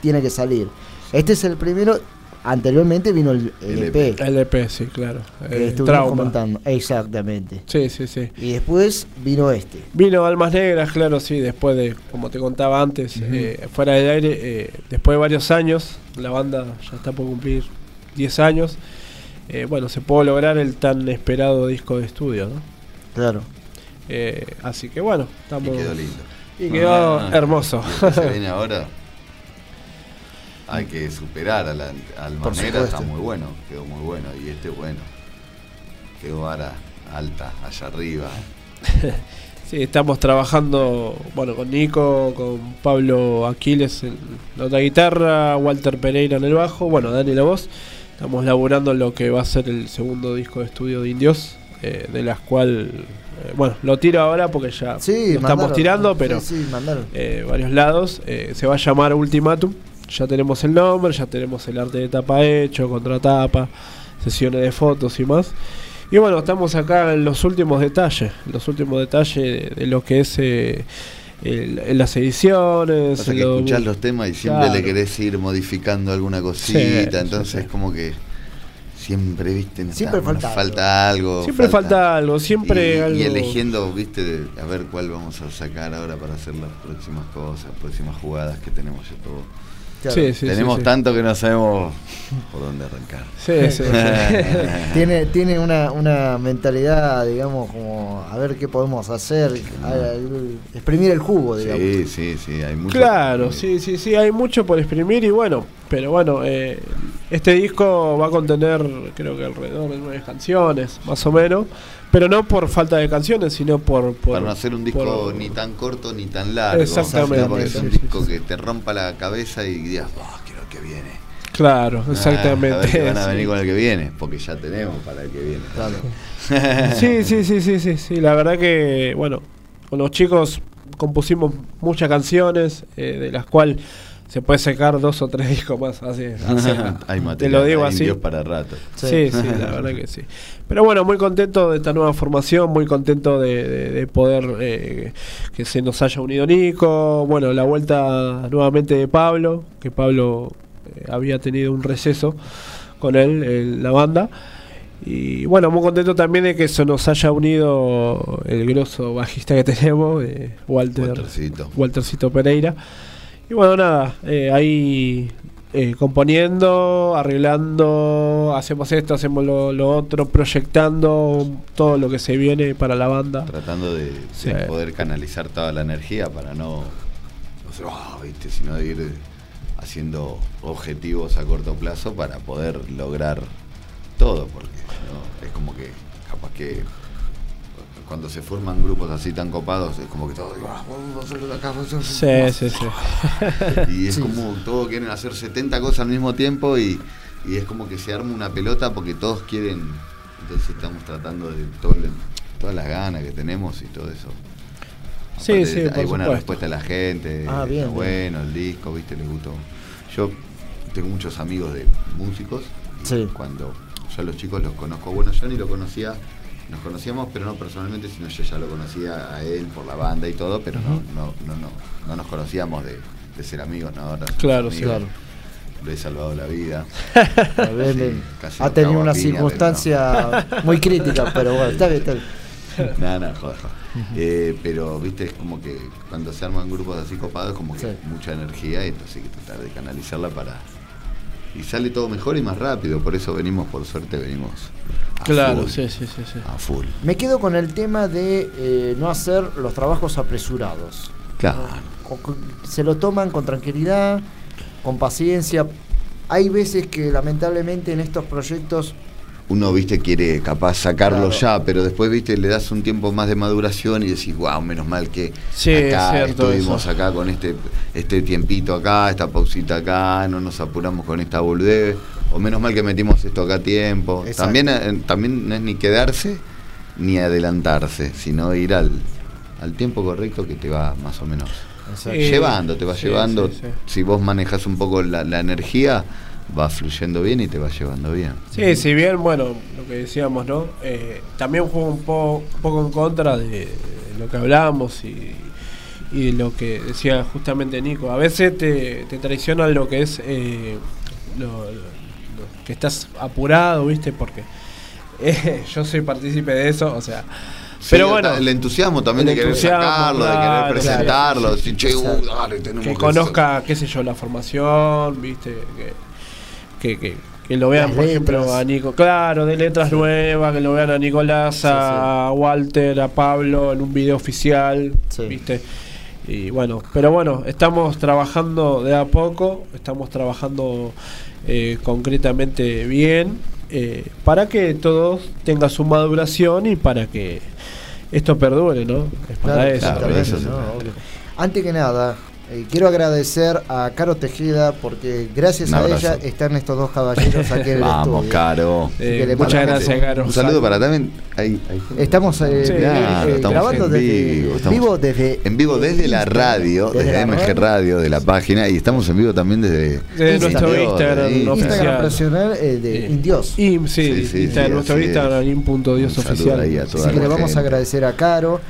tiene que salir. Este es el primero. Anteriormente vino el, el El EP. El EP, sí, claro. que Eh, estuvimos trauma. comentando. Exactamente. Sí, sí, sí. Y después vino este. Vino Almas Negras, claro, sí, después de, como te contaba antes, eh, fuera del aire, eh, después de varios años, la banda ya está por cumplir 10 años, eh, bueno, se pudo lograr el tan esperado disco de estudio, ¿no? Claro. Eh, así que bueno, Y estamos... quedó lindo. Y quedó Ah, hermoso. y se viene ahora. Hay que superar a la al Por Manera, está muy bueno, quedó muy bueno. Y este bueno. Quedó vara alta, allá arriba. Sí, estamos trabajando, bueno, con Nico, con Pablo Aquiles en la otra guitarra, Walter Pereira en el bajo, bueno, Dani la voz. Estamos laburando lo que va a ser el segundo disco de estudio de Indios, eh, de las cual, eh, bueno, lo tiro ahora porque ya Sí, lo estamos tirando, pero Sí, sí, mandaron. eh, varios lados. Eh, se va a llamar Ultimatum. Ya tenemos el nombre, ya tenemos el arte de tapa hecho, contratapa, sesiones de fotos y más. Y bueno, estamos acá en los últimos detalles, los últimos detalles de, de lo que es eh, el- en las ediciones. Pasa que lo- escuchás los temas y siempre Claro. le querés ir modificando alguna cosita, sí, entonces sí. como que siempre, viste, Siempre falta algo. Siempre falta algo, siempre y, algo. y eligiendo, viste, de- a ver cuál vamos a sacar ahora para hacer las próximas cosas, próximas jugadas que tenemos ya todo. Claro. Sí, sí, tenemos sí, sí. tanto que no sabemos por dónde arrancar. Sí, sí, sí. tiene tiene una, una mentalidad, digamos, como a ver qué podemos hacer, a- exprimir el jugo, digamos. Sí, sí, sí, hay mucho. Claro, sí, sí, sí, hay mucho por exprimir y bueno, pero bueno, eh, este disco va a contener creo que alrededor de nueve canciones, más o menos, pero no por falta de canciones, sino por... por Para no hacer un disco por- ni tan corto ni tan largo. Exactamente, Porque es un disco que te rompa la cabeza y digas, "Oh, quiero el que viene. Claro, Ah, exactamente. a ver qué van a sí. venir con el que viene, porque ya tenemos para el que viene. Sí, sí, sí, sí, sí, sí, la verdad que, bueno, con los chicos compusimos muchas canciones, eh, de las cuales se puede sacar dos o tres discos más, así, así, Hay te material, lo digo hay así. para rato. Sí, sí, la verdad que sí. Pero bueno, muy contento de esta nueva formación, muy contento de, de- de poder eh, que se nos haya unido Nico, bueno, la vuelta nuevamente de Pablo, que Pablo eh, había tenido un receso con él en la banda. Y bueno, muy contento también de que se nos haya unido el grosso bajista que tenemos, eh, Walter, Waltercito. Waltercito Pereira. Y bueno, nada, eh, ahí eh, componiendo, arreglando, hacemos esto, hacemos lo, lo otro, proyectando todo lo que se viene para la banda. Tratando de, poder canalizar toda la energía para no, no ser, "Ah", ¿viste? sino de ir haciendo objetivos a corto plazo para poder lograr todo, porque ¿no? es como que capaz que cuando se forman grupos así tan copados es como que todos digo, "Ah, vamos a hacerlo de acá, vamos a hacerlo de Sí, sí, acá". sí. Y es Sí. como todos quieren hacer 70 cosas al mismo tiempo y, y es como que se arma una pelota porque todos quieren, entonces estamos tratando de todo todas las ganas que tenemos y todo eso. Sí, Aparte, sí, Hay por buena supuesto. respuesta de la gente, Ah, está bien, bien. bueno el disco, viste, les gustó. Yo tengo muchos amigos de músicos Sí. cuando yo a los chicos los conozco, bueno, yo ni lo conocía, nos conocíamos, pero no personalmente, sino yo ya lo conocía a él por la banda y todo, pero no, no, no, no, no nos conocíamos de, de ser amigos, ¿no? Ahora Claro, sí. amigos. Claro. Le he salvado la vida. A ver, Sí, le- casi ha tenido una piña, circunstancia no. muy crítica, pero bueno, está bien, está bien. No, no, joder, joder. Eh, pero, viste, es como que cuando se arman grupos así copados, como que Sí. mucha energía y entonces hay que tratar de canalizarla para. Y sale todo mejor y más rápido, por eso venimos, por suerte, venimos. a Claro, full, sí, sí, sí, sí. A full. Me quedo con el tema de eh, no hacer los trabajos apresurados. Claro. Se lo toman con tranquilidad, con paciencia. Hay veces que lamentablemente en estos proyectos Uno, viste, quiere capaz sacarlo Claro. ya, pero después, viste, le das un tiempo más de maduración y decís, wow, menos mal que Sí, acá estuvimos eso. acá con este, este tiempito acá, esta pausita acá, no nos apuramos con esta boludez, o menos mal que metimos esto acá a tiempo. Exacto. También, eh, también no es ni quedarse ni adelantarse, sino ir al, al tiempo correcto que te va más o menos Exacto. llevando, te va Sí, llevando. sí. Si vos manejas un poco la, la energía, va fluyendo bien y te va llevando bien. Sí, si bien, bueno, lo que decíamos, ¿no? Eh, también juega un, po- un poco en contra de, de lo que hablamos y, y de lo que decía justamente Nico. A veces te, te traiciona lo que es eh, lo, lo- lo que estás apurado, ¿viste? Porque eh, yo soy partícipe de eso, o sea. Sí, pero bueno, el entusiasmo también el de querer sacarlo, de querer presentarlo, claro. decir, che, uh, dale, tenemos que que conozca, qué sé yo, la formación, ¿viste? Que, que, que, que lo vean, Las por ejemplo, letras. a Nico, claro, de letras nuevas, que lo vean a Nicolás, a Walter, a Pablo en un video oficial, ¿viste? Y bueno, pero bueno, estamos trabajando de a poco, estamos trabajando eh, concretamente bien, eh, para que todo tenga su maduración y para que esto perdure, ¿no? Es para Claro, eso. para eso ¿no? Antes que nada, eh, quiero agradecer a Caro Tejeda porque gracias a ella están estos dos caballeros aquí en el Vamos, estudio. Caro. Así que le mandamos Un saludo para también. Estamos eh, Sí, eh, claro, eh, estamos grabando en desde vivo, estamos vivo desde en vivo desde la radio, Desde desde, la MG radio. Radio, de la página, y estamos en vivo también desde, Desde nuestro Instagram de oficial. Instagram personal eh, de Indios. Im, sí, Sí, sí, Insta- sí, nuestro Instagram, oficial. Así que le vamos a agradecer a Caro,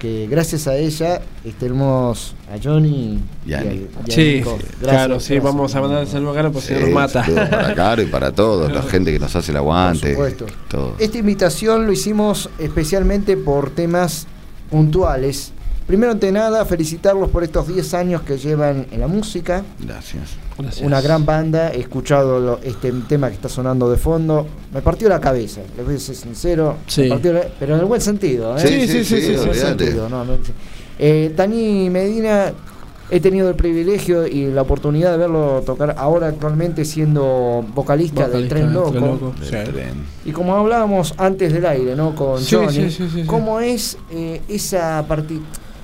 que gracias a ella tenemos a Johnny Y a y a- Nico. y a Sí. Gracias, claro, sí, gracias. vamos a mandar el saludo a Caro porque Sí, nos mata. para Caro y para todos, la gente que nos hace el aguante. Por supuesto. todo. Esta invitación lo hicimos especialmente por temas puntuales. Primero ante nada, felicitarlos por estos 10 años que llevan en la música. Gracias. Una gran banda, he escuchado lo- este tema que está sonando de fondo. Me partió la cabeza, les voy a ser sincero. Sí. Me partió la- pero en el buen sentido. ¿eh? Sí, sí, sí, sí, en el buen olvídate. sentido, no, no, sí. Eh, Dani Medina, he tenido el privilegio y la oportunidad de verlo tocar ahora actualmente siendo vocalista, del Tren Loco. Tren Loco, Del sí. tren. Y como hablábamos antes del aire, ¿no? Con Sí, Johnny, sí, sí, sí, sí. ¿cómo es eh, esa partida?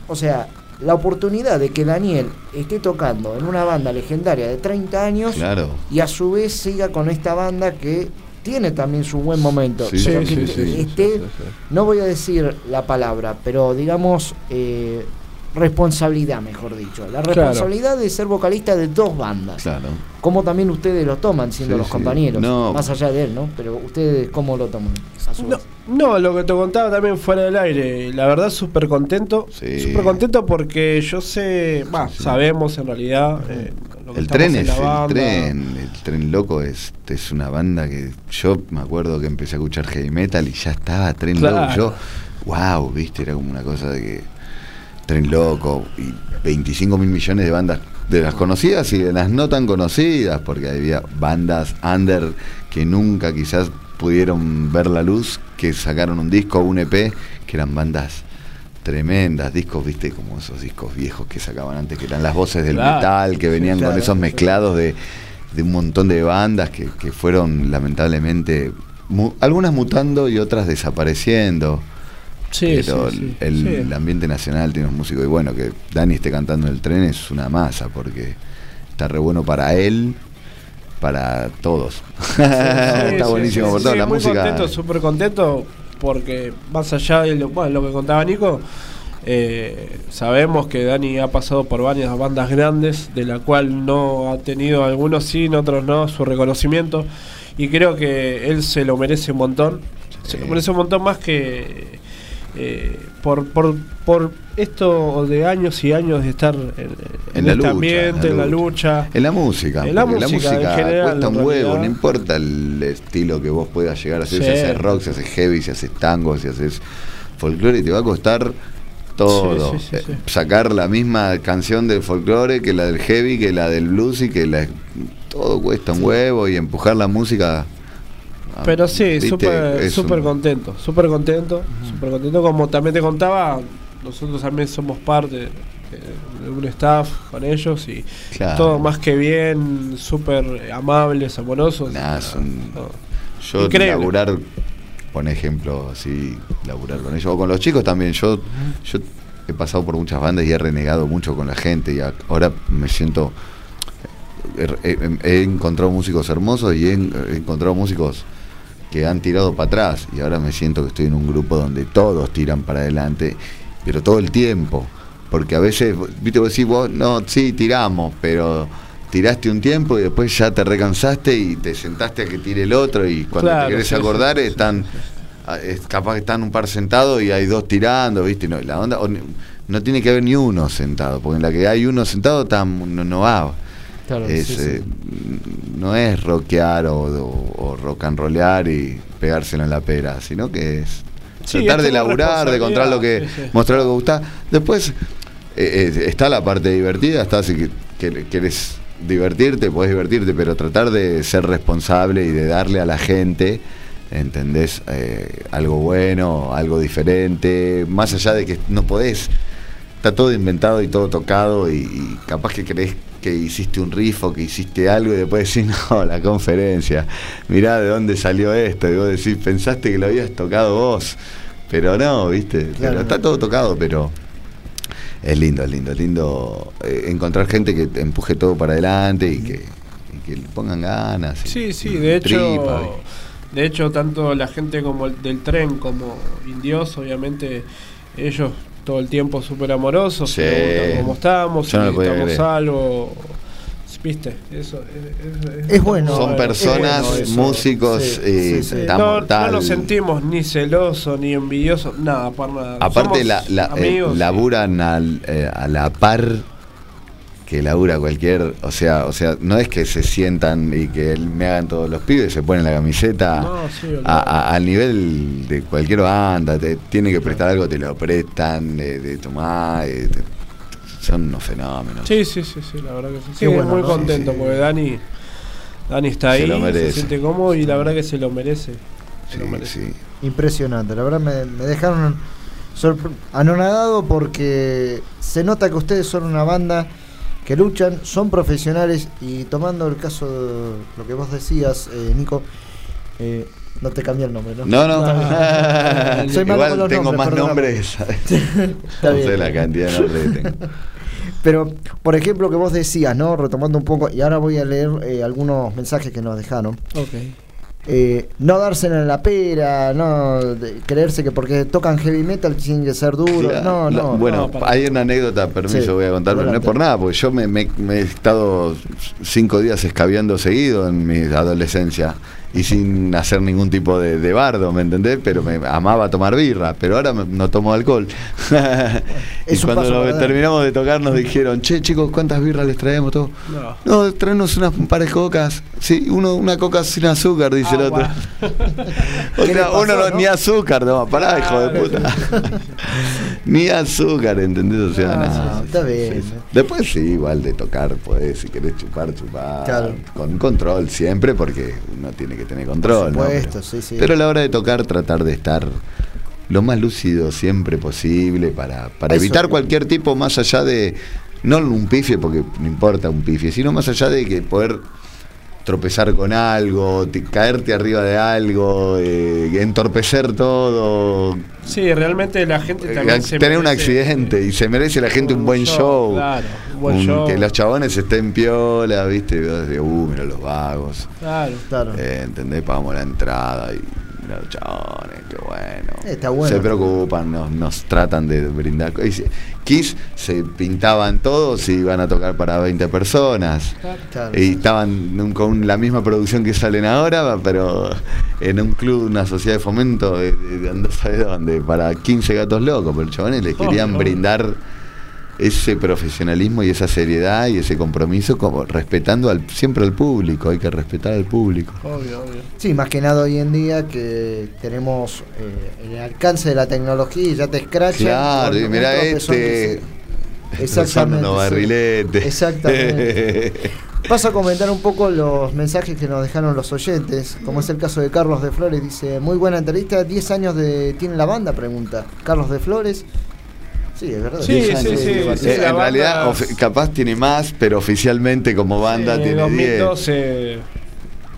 O sea, la oportunidad de que Daniel esté tocando en una banda legendaria de 30 años Claro. y a su vez siga con esta banda que tiene también su buen momento. Sí, pero sí, que sí, esté, no voy a decir la palabra, pero digamos eh, responsabilidad, mejor dicho. La Claro. responsabilidad de ser vocalista de dos bandas. Claro. ¿Cómo también ustedes lo toman siendo Sí, los sí. compañeros? No. Más allá de él, ¿no? Pero ustedes, ¿cómo lo toman? No, no, lo que te contaba también fuera del aire. La verdad, súper contento. Sí. Súper contento porque yo sé, bah, sabemos en realidad. eh, lo que El tren en es el banda. tren, el tren loco es, es una banda que yo me acuerdo que empecé a escuchar heavy metal y ya estaba tren Claro. loco. Yo, wow, viste, era como una cosa de que tren loco y 25 mil millones de bandas de las conocidas y de las no tan conocidas, porque había bandas under que nunca quizás pudieron ver la luz, que sacaron un disco, un EP, que eran bandas tremendas, discos, viste, como esos discos viejos que sacaban antes, que eran las voces del Claro, metal, que venían con esos mezclados de, de un montón de bandas que, que fueron lamentablemente, mu- algunas mutando y otras desapareciendo. Sí, pero sí, sí, el, ambiente nacional tiene un músico y bueno, que Dani esté cantando en el tren es una masa, porque está re bueno para él, para todos. Está buenísimo por todo. sí, la muy música. contento, súper contento porque más allá de lo, bueno, lo que contaba Nico, eh, sabemos que Dani ha pasado por varias bandas grandes, de la cual no ha tenido algunos sí, otros no, su reconocimiento. Y creo que él se lo merece un montón. Se lo merece un montón más que eh, por, por, por esto de años y años de estar en, En la este lucha, ambiente, en la lucha. En la música, En la música, en general, cuesta un huevo, no importa el estilo que vos puedas llegar a hacer, Sí. si haces rock, si haces heavy, si haces tango, si haces folclore, te va a costar todo. Sí, sí, sí, Eh, sí. Sacar la misma canción del folclore que la del heavy, que la del blues y que la... Todo cuesta un huevo y empujar la música... Pero sí, súper un- contento, súper contento, súper contento. Como también te contaba, nosotros también somos parte de un staff con ellos y Claro. todo más que bien, súper amables, amorosos. Nah, son- No. Yo Increíble. laburar, por ejemplo, así, laburar con ellos, o con los chicos también, yo, yo he pasado por muchas bandas y he renegado mucho con la gente y ahora me siento, he, he- he encontrado músicos hermosos y he, he encontrado músicos que han tirado para atrás y ahora me siento que estoy en un grupo donde todos tiran para adelante, pero todo el tiempo, porque a veces, viste, vos decís, vos, no, sí, tiramos, pero tiraste un tiempo y después ya te recansaste y te sentaste a que tire el otro y cuando Claro, te querés sí, acordar sí, sí, están, ah, es capaz que están un par sentados y hay dos tirando, viste, no, la onda, no tiene que haber ni uno sentado, porque en la que hay uno sentado tan, no, no va. Claro, Es, sí, sí. eh, no es rockear o, o- o rock and rollear y pegárselo en la pera, sino que es Sí, tratar es de laburar, de encontrar lo que, mostrar lo que gusta. Después eh, eh, está la parte divertida, está si que- que- querés divertirte, podés divertirte, pero tratar de ser responsable y de darle a la gente, ¿entendés? Eh, algo bueno, algo diferente, más allá de que no podés está todo inventado y todo tocado y, y capaz que crees que hiciste un riff o que hiciste algo y después decís, no, la conferencia, mirá de dónde salió esto, y vos decís, pensaste que lo habías tocado vos, pero no, viste, Claro. pero está todo tocado, pero es lindo, es lindo, es lindo eh, encontrar gente que te empuje todo para adelante y que, y que le pongan ganas. y- Sí, sí, y de hecho, de hecho tanto la gente como el del tren como Indios, obviamente ellos todo el tiempo súper amorosos, Sí. cómo estamos, Yo no si estamos creer. algo, viste, eso es, Es bueno. Son personas, bueno eso. músicos, Sí, eh, sí, sí. tan No, no nos sentimos ni celosos ni envidiosos, nada, para nada. Aparte, Somos la, la- eh, laburan al- eh, a la par que labura cualquier. O sea, o sea, no es que se sientan y que él- me hagan todos los pibes, se ponen la camiseta No, sí, olvidate. a- a- al nivel de cualquier banda. Te tiene que prestar algo, te lo prestan, de, de tomar. te- son unos fenómenos. Sí, sí, sí, sí, la verdad que sí. Sí, bueno, muy ¿no? contento Sí, sí. porque Dani, Dani está ahí, se siente cómodo y la verdad que se lo merece. Se lo Sí, merece. sí. Impresionante, la verdad me, me dejaron anonadado porque se nota que ustedes son una banda que luchan, son profesionales y tomando el caso de lo que vos decías, eh, Nico, eh, no te cambié el nombre, ¿no? No, no. Soy malo Igual con los tengo nombres, más perdóname. nombres. Está no bien. sé la cantidad de nombres que tengo. Pero, por ejemplo, que vos decías, ¿no? Retomando un poco, y ahora voy a leer eh, algunos mensajes que nos dejaron. Ok. Eh, no dársela en la pera, no de- creerse que porque tocan heavy metal tienen que ser duros. Claro, No, la- no. bueno, no, hay una anécdota, permiso, Sí, voy a contar, pero no es por nada, porque yo me, me- me he estado cinco días escabeando seguido en mi adolescencia y sin hacer ningún tipo de, de bardo, ¿me entendés? Pero me amaba tomar birra, pero ahora me- no tomo alcohol. y cuando lo- terminamos de tocar nos dijeron, che chicos, ¿cuántas birras les traemos todo? No. No, traernos unas un par de cocas. Sí, uno, una coca sin azúcar, dice el otro. O ¿Qué le sea, pasó, uno no- no? ni azúcar, no, pará, hijo de puta. ni azúcar, ¿entendés? O sea, Ah, nada. está bien. Después sí, igual de tocar, podés, si querés chupar, chupar. Claro. Con control siempre, porque uno tiene que tener control. ¿no? supuesto, Pero- sí, sí. Pero a la hora de tocar, tratar de estar lo más lúcido siempre posible para, para Eso. evitar cualquier tipo más allá de. No un pifie, porque no importa un pifie, sino más allá de que poder tropezar con algo, te- caerte arriba de algo, eh, entorpecer todo, Sí, realmente la gente también eh, se tener un accidente y se merece la gente un, buen show. Claro, un buen Un- show. Que los chabones estén piola, ¿viste? Uh, mira los vagos. Claro. Claro. Eh, ¿Entendés? Pagamos la entrada y los chabones, qué bueno. Está bueno. Se preocupan, nos, nos tratan de brindar. Kiss se pintaban todos y iban a tocar para 20 personas. Claro. Y estaban con la misma producción que salen ahora, pero en un club, una sociedad de fomento, de, de, de dónde, para 15 gatos locos. Pero chabones les Oh, querían brindar ese profesionalismo y esa seriedad y ese compromiso como respetando al, siempre al público, hay que respetar al público. Obvio, obvio. Sí, más que nada hoy en día que tenemos eh, el alcance de la tecnología y ya te escrachan. Claro, y que este. Exactamente. Sí. barriletes. Exactamente. Paso a comentar un poco los mensajes que nos dejaron los oyentes, como es el caso de Carlos de Flores, dice, muy buena entrevista, 10 años de tiene la banda, pregunta. Carlos de Flores. Sí, es verdad. Sí, 10 sí, años sí, Eh, en realidad, banda- capaz tiene más, pero oficialmente como banda En tiene 10. 2012.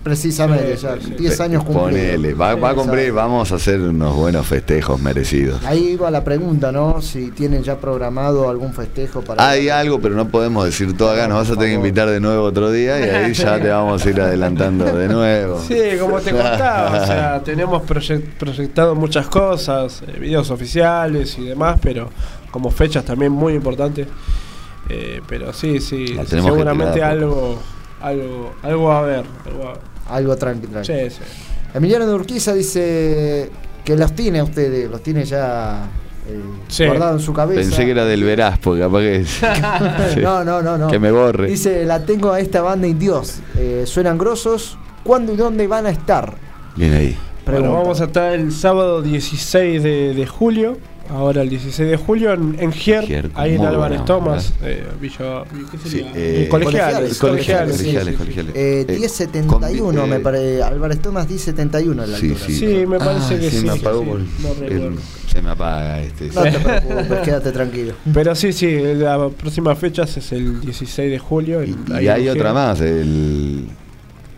Precisamente, Sí, ya, sí, sí. 10 años cumplidos. Ponele, va, va a cumplir, vamos a hacer unos buenos festejos merecidos. Ahí iba la pregunta, ¿no? Si tienen ya programado algún festejo para... Hay algo, pero no podemos decir todo acá, nos vas a tener que invitar de nuevo otro día y ahí ya te vamos a ir adelantando de nuevo. Sí, como te contaba, o sea, tenemos proyec- proyectado muchas cosas, eh, videos oficiales y demás, pero como fechas también muy importantes. Eh, pero sí, sí, seguramente algo, algo, algo va a haber. Algo a. Algo tranqui, tranqui. Sí, sí. Emiliano de Urquiza dice que los tiene a ustedes, los tiene ya eh, Sí. guardados en su cabeza. Pensé que era del Verás, porque capaz que. Sí. no, no, no, no. Que me borre. Dice, la tengo a esta banda indios. Eh, suenan grosos. ¿Cuándo y dónde van a estar? Bien ahí. Bueno, vamos a estar el sábado 16 de, de julio. Ahora el 16 de julio en, en Gier, Gier, ahí en Álvarez Thomas, eh, eh, Eh, colegiales, colegiales, colegiales. sí, colegiales, sí, sí. colegiales. Eh, Eh, 1071, con- me eh, parece. Álvarez Tomás 1071 en la altura. sí. Sí, me parece Ah, que sí, me apagó sí, por- no se me apaga este. No te preocupes, quédate tranquilo. Pero sí, sí, la próxima fecha es el 16 de julio. en- Y ahí hay otra más, el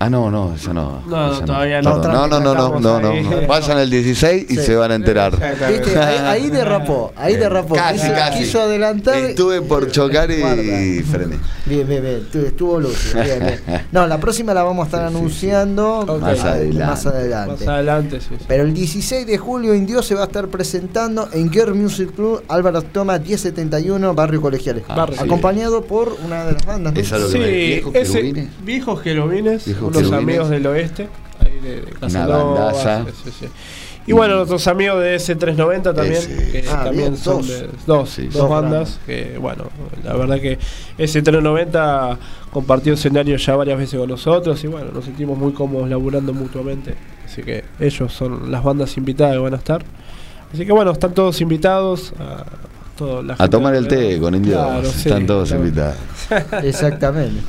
Ah, no, no, eso no. No, eso todavía no. no. No, no, no, no, no. Vayan el 16 y Sí. se van a enterar. ¿Viste? Ahí, ahí derrapó, ahí derrapó. Casi, quiso, casi. quiso adelantar. Estuve por chocar y frené. Bien, bien, bien. Estuvo, estuvo lúcido. Bien, bien. No, la próxima la vamos a estar anunciando Más adelante. más adelante. Más adelante, sí. sí. Pero el 16 de julio Indio se va a estar presentando en Girl Music Club Álvaro Toma 1071 Barrio Colegiales. Ah, Barrio. acompañado por una de las bandas. ¿no? Es algo Sí, me- ¿Viejos ese- querubines? viejos querubines, Viejos unos amigos del oeste, ahí de, de Casanova, bandaza. Y bueno, nuestros amigos de S390 también, que Ah, también bien, son dos. de- dos, Sí, dos dos bandas, que bueno, la verdad que S390 compartió escenario ya varias veces con nosotros y bueno, nos sentimos muy cómodos laburando mutuamente. Así que ellos son las bandas invitadas que van a estar. Así que bueno, están todos invitados a, toda la A gente tomar el té con indios. Claro, sí, Están todos claro. invitados. Exactamente.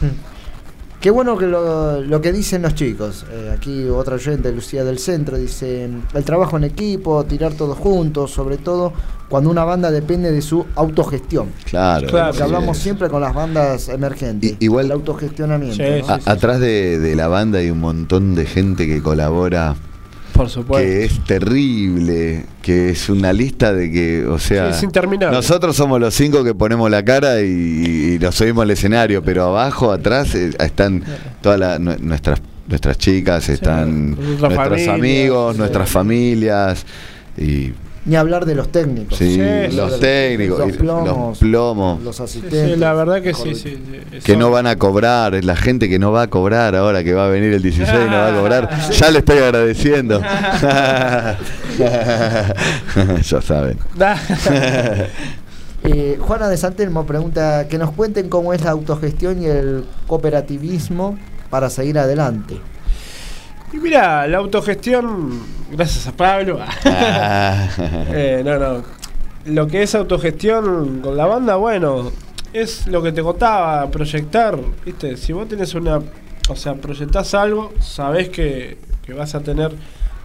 Qué bueno que lo, lo que dicen los chicos. Eh, aquí otra oyente, Lucía del Centro, dice, el trabajo en equipo, tirar todos juntos, sobre todo cuando una banda depende de su autogestión. Claro. Claro. Que sí. hablamos siempre con las bandas emergentes. Igual- el autogestionamiento. Sí, ¿no? sí, A- atrás de, de la banda hay un montón de gente que colabora Por supuesto. que es terrible, que es una lista de que, o sea, Sí, es interminable. nosotros somos los cinco que ponemos la cara y, y nos subimos al escenario, pero abajo, atrás, eh, están todas la- nue- nuestras nuestras chicas, están nuestros amigos, sí. nuestras familias y Ni hablar de los técnicos. sí, Sí, los sí. técnicos, Los y plomos. los plomos. Los Sí, asistentes. sí, la verdad que sí, Correcto. sí. sí, que no van a cobrar, es la gente que no va a cobrar ahora que va a venir el 16 y no va a cobrar. Ya le estoy agradeciendo. ya saben. Eh, Juana de Santelmo pregunta que nos cuenten cómo es la autogestión y el cooperativismo para seguir adelante. Y mira, la autogestión, gracias a Pablo. Ah. Eh, no, no. Lo que es autogestión con la banda, bueno, es lo que te contaba, proyectar, ¿viste? Si vos tenés una. O sea, proyectás algo, sabés que, que vas a tener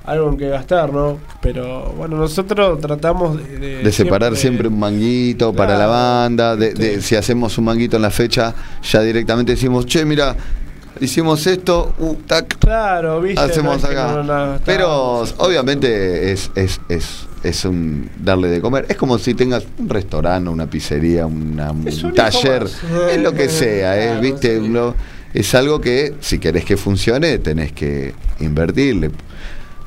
algo en que gastar, ¿no? Pero bueno, nosotros tratamos de. De, De separar siempre un manguito para la banda, de, de- si hacemos un manguito en la fecha, ya directamente decimos, che, mira, hicimos esto, uh, tac, Claro, ¿viste? hacemos No acá. no- no- Pero obviamente es, es, es, es un darle de comer. Es como si tengas un restaurante, una pizzería, una- un taller, es lo que sea, ¿eh? Claro, ¿viste? sí. Es algo que si querés que funcione tenés que invertirle.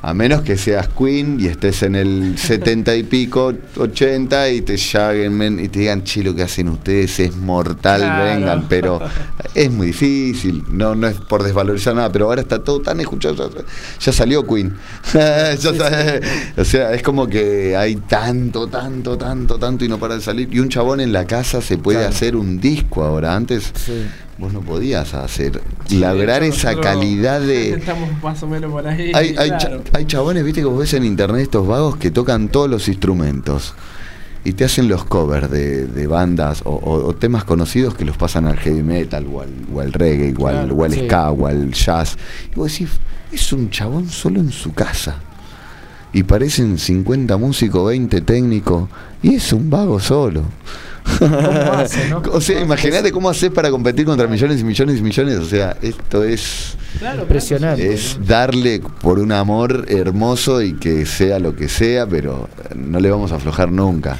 A menos que seas Queen y estés en el 70 y pico, 80 y te llaguen men, y te digan, che, lo que hacen ustedes es mortal, Claro. vengan, pero es muy difícil, no, no es por desvalorizar nada, pero ahora está todo tan escuchado, ya, ya salió Queen. Ya O sea, es como que hay tanto, tanto, tanto, tanto y no para de salir. Y un chabón en la casa se puede Claro. hacer un disco ahora, antes Sí. Vos no podías hacer, lograr de hecho, esa calidad de... Estamos más o menos por ahí. Hay, hay, claro. cha- hay chabones, viste, que vos ves en internet estos vagos que tocan todos los instrumentos y te hacen los covers de, de bandas o, o- o temas conocidos que los pasan al heavy metal o al, o al reggae o al, Claro, o al sí. ska o al jazz. Y vos decís, es un chabón solo en su casa. Y parecen 50 músicos, 20 técnicos, y es un vago solo. hace, no? O sea, imagínate cómo haces para competir contra millones y millones y millones. O sea, esto es Claro, Impresionante. es darle por un amor hermoso y que sea lo que sea, pero no le vamos a aflojar nunca.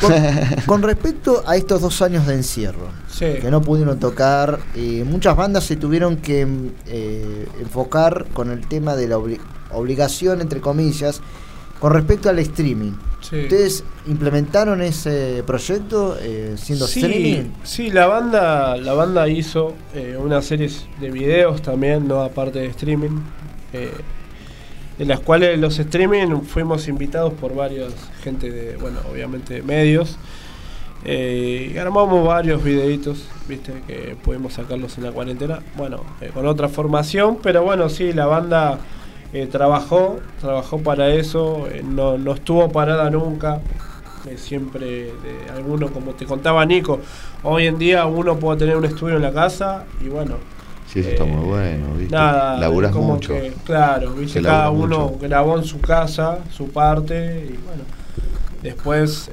Con, con respecto a estos dos años de encierro, Sí. que no pudieron tocar, eh, muchas bandas se tuvieron que eh, enfocar con el tema de la obli- obligación, entre comillas, con respecto al streaming. Sí. ¿Ustedes implementaron ese proyecto eh, siendo sí, streaming? Sí, la banda, la banda hizo eh, una serie de videos también, no aparte de streaming, eh, en las cuales los streaming fuimos invitados por varias gente de, bueno, obviamente medios. eh, y armamos varios videitos, viste, que pudimos sacarlos en la cuarentena. Bueno, con otra formación, pero bueno, sí, la banda eh, trabajó, trabajó para eso, eh, no, no estuvo parada nunca. eh, siempre alguno, como te contaba Nico, hoy en día uno puede tener un estudio en la casa y bueno, Sí, eso está muy bueno, ¿viste? nada, Laburás mucho. que, claro, viste, cada uno mucho. grabó en su casa su parte y bueno, después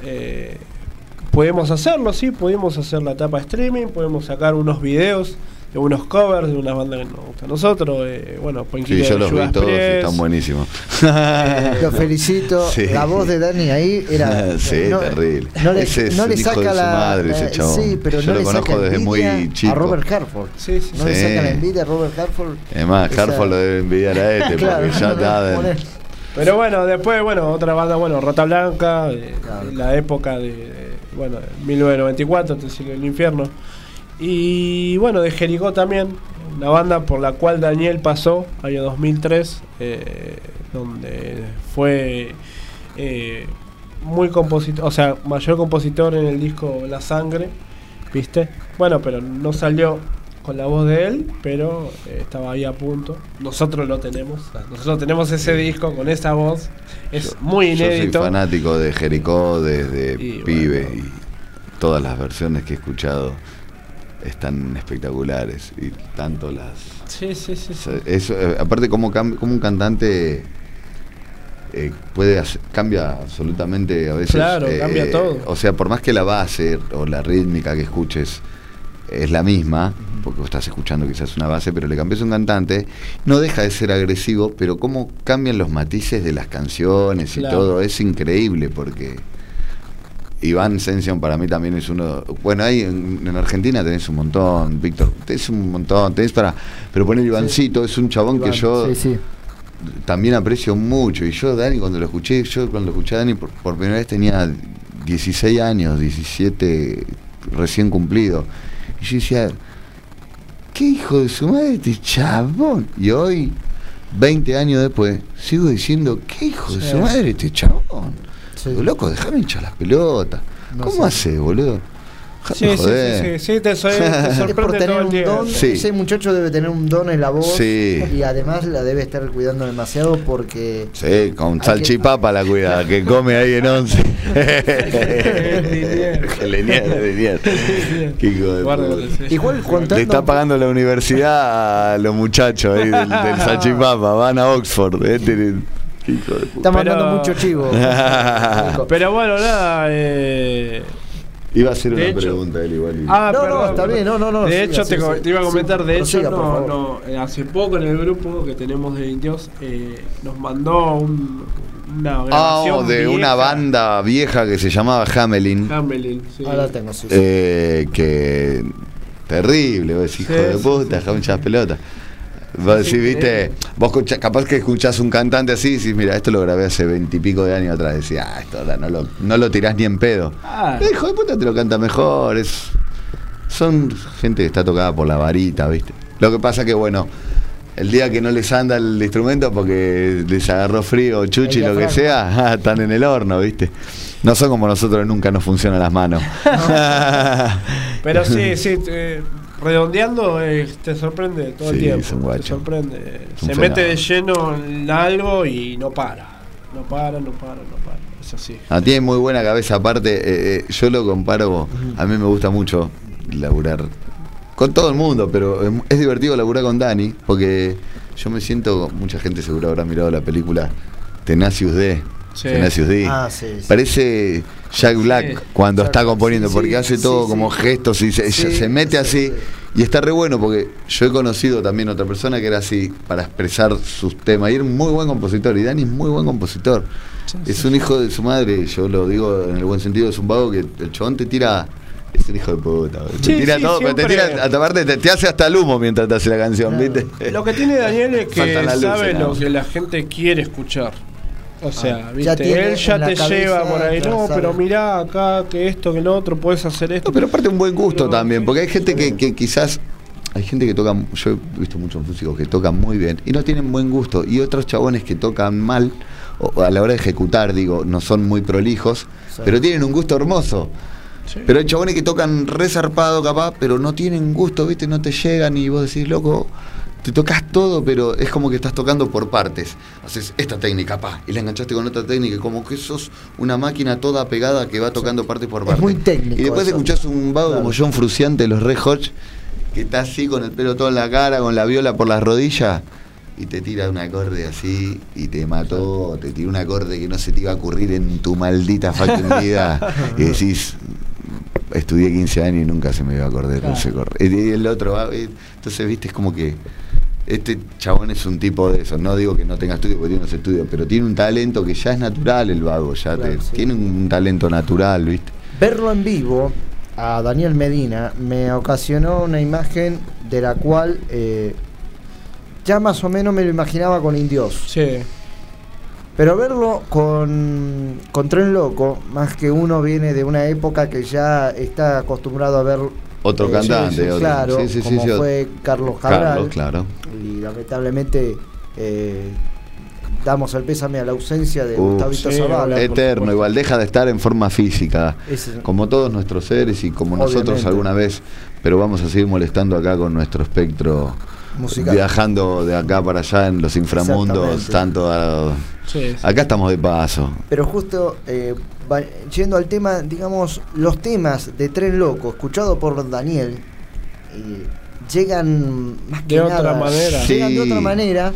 pudimos hacerlo, sí, pudimos hacer la etapa streaming, podemos sacar unos videos de unos covers de una banda que nos gusta a nosotros. eh, bueno, Sí, Poinquillo yo de los vi todos están buenísimos. Lo felicito. Sí. La voz de Dani ahí era. Sí, terrible. No le, Ese es no le hijo saca de su la. madre, ese chabón. Sí, pero Yo no lo le conozco desde muy chico. A Robert Harford. Sí, sí, No le Sí. saca la envidia a Robert Harford. Es más, Esa- Harford lo debe envidiar a este, Claro, porque ya no, está. no, de- Pero bueno, después, bueno, otra banda, bueno, Rata Blanca, de, de la época de, de, bueno, 1994, te sigue el infierno. Y bueno, de Jericó también, una banda por la cual Daniel pasó, año 2003, eh, donde fue eh, muy compositor, o sea, mayor compositor en el disco La Sangre, ¿viste? Bueno, pero no salió con la voz de él, pero eh, estaba ahí a punto. Nosotros lo tenemos, nosotros tenemos ese disco con esa voz, es muy Yo soy inédito. fanático de Jericó desde Y pibe y todas las versiones que he escuchado están espectaculares y tanto las Sí, sí, sí. eso, eh, aparte como, como un cantante eh, puede hacer- cambia absolutamente a veces Claro, eh, cambia todo. o sea por más que la base o la rítmica que escuches es la misma porque vos estás escuchando quizás una base pero le cambias un cantante no deja de ser agresivo pero cómo cambian los matices de las canciones y todo es increíble porque Iván Sension para mí también es uno. Bueno, ahí en, en Argentina tenés un montón, Víctor. Tenés un montón, tenés para. Pero poner Ivancito, es un chabón que yo sí, sí. también aprecio mucho. Y yo, Dani, cuando lo escuché, yo cuando escuché a Dani por, por primera vez tenía 16 años, 17 recién cumplido. Y yo decía, ¿qué hijo de su madre este chabón? Y hoy, 20 años después, sigo diciendo, ¿qué hijo de Sí. su madre este chabón? Loco, déjame hinchar las pelotas. No ¿Cómo haces, boludo? Sí, joder. sí, sí, sí, te, te por tener todo el un don, Sí. ese muchacho debe tener un don en la voz Sí. y además la debe estar cuidando demasiado porque Sí, con salchipapa la cuida, que come ahí en once. Puta. sí. igual contando Le está pagando la universidad a los muchachos ahí del, del salchipapa, van a Oxford. Este, está mandando Pero- mucho chivo. Pero bueno, nada. Eh, Iba a hacer De una hecho- pregunta él igual. y- ah, No, no, está perdón. bien, no, no, no, De hecho, te, iba a comentar, Sí, de hecho, no, no, eh, hace poco en el grupo que tenemos de indios eh, nos mandó un, una Ah, de una banda vieja que se llamaba Hamelin. Hamelin, sí. Ahora tengo. Eh, que terrible, vos hijo Sí, de puta, las pelotas. Vos decís, viste, vos capaz que escuchás un cantante así y decís, mira, esto lo grabé hace veintipico de años atrás. Decís, ah, esto no lo, no lo tirás ni en pedo. Ah. Eh, hijo de puta te lo canta mejor. Es, son gente que está tocada por la varita, viste. Lo que pasa que, bueno, el día que no les anda el instrumento porque les agarró frío, chuchi, lo que sea, ah, están en el horno, viste. No son como nosotros, nunca nos funcionan las manos. Pero sí, sí, te- redondeando eh, te sorprende todo el tiempo. es un te sorprende. Es un Se mete de lleno en algo y no para. No para, no para, no para. Es así. Ah, tiene muy buena cabeza, aparte, eh, eh, yo lo comparo, a mí me gusta mucho laburar con todo el mundo, pero es, es divertido laburar con Dani, porque yo me siento, mucha gente seguro habrá mirado la película Tenacious D. Sí. Tenacious D. Ah, sí, sí. Parece Jack Black Sí. cuando Jack está componiendo, sí, porque sí, hace todo sí. como gestos y se, se- Sí, se mete sí, así. sí. Y está re bueno porque yo he conocido también otra persona que era así para expresar sus temas. Y era un muy buen compositor. Y Dani es muy buen compositor. es un hijo de su madre, yo lo digo en el buen sentido, es un vago que el chabón te tira. Es un hijo de puta. Te tira sí, todo, pero te tira, aparte te, te hace hasta el humo mientras te hace la canción, ¿viste? Lo que tiene Daniel es que sabe lo que la gente quiere escuchar. O sea, Ah, ¿viste? ya tiene él ya te cabeza, lleva por ahí, no, sabe. pero mirá acá, que esto, que lo otro, puedes hacer esto. No, pero aparte un buen gusto Pero- también, porque hay gente que, que quizás, hay gente que toca, yo he visto muchos músicos que tocan muy bien y no tienen buen gusto, y otros chabones que tocan mal, o a la hora de ejecutar, digo, no son muy prolijos, pero tienen un gusto hermoso. Sí. Pero hay chabones que tocan re zarpado capaz, pero no tienen gusto, ¿viste? No te llegan y vos decís, loco, te tocas todo, pero es como que estás tocando por partes. Haces esta técnica, pa, y la enganchaste con otra técnica, como que sos una máquina toda pegada que va tocando parte por parte. muy técnico Y después eso. escuchás un vago como John Fruciante de los Red Hot, que está así con el pelo todo en la cara, con la viola por las rodillas, y te tira un acorde así, y te mató, te tira un acorde que no se te iba a ocurrir en tu maldita fucking vida, y decís, estudié 15 años y nunca se me iba a acordar Claro. ese corre. Y el otro, ah, entonces, viste, es como que este chabón es un tipo de eso. No digo que no tenga estudio, porque tiene unos estudios, pero tiene un talento que ya es natural el vago, ya te- Claro, sí. tiene un talento natural, viste. Verlo en vivo a Daniel Medina me ocasionó una imagen de la cual eh, ya más o menos me lo imaginaba con Indios. Sí. Pero verlo con, con Tren Loco, más que uno viene de una época que ya está acostumbrado a ver Otro cantante, sí, sí, otro- claro, sí, sí, sí, como sí, fue Carlos Cabral. Carlos, claro. Y lamentablemente eh, damos el pésame a la ausencia de Uh, Gustavito sí, Zavala. Eterno, igual deja de estar en forma física, como todos nuestros seres y como nosotros alguna vez, pero vamos a seguir molestando acá con nuestro espectro, Musical. viajando de acá para allá en los inframundos, tanto a- Sí, sí. acá estamos de paso. Pero justo eh, yendo al tema, digamos, los temas de Tren Loco, escuchado por Daniel, eh, llegan más que De otra nada, manera. Llegan de otra manera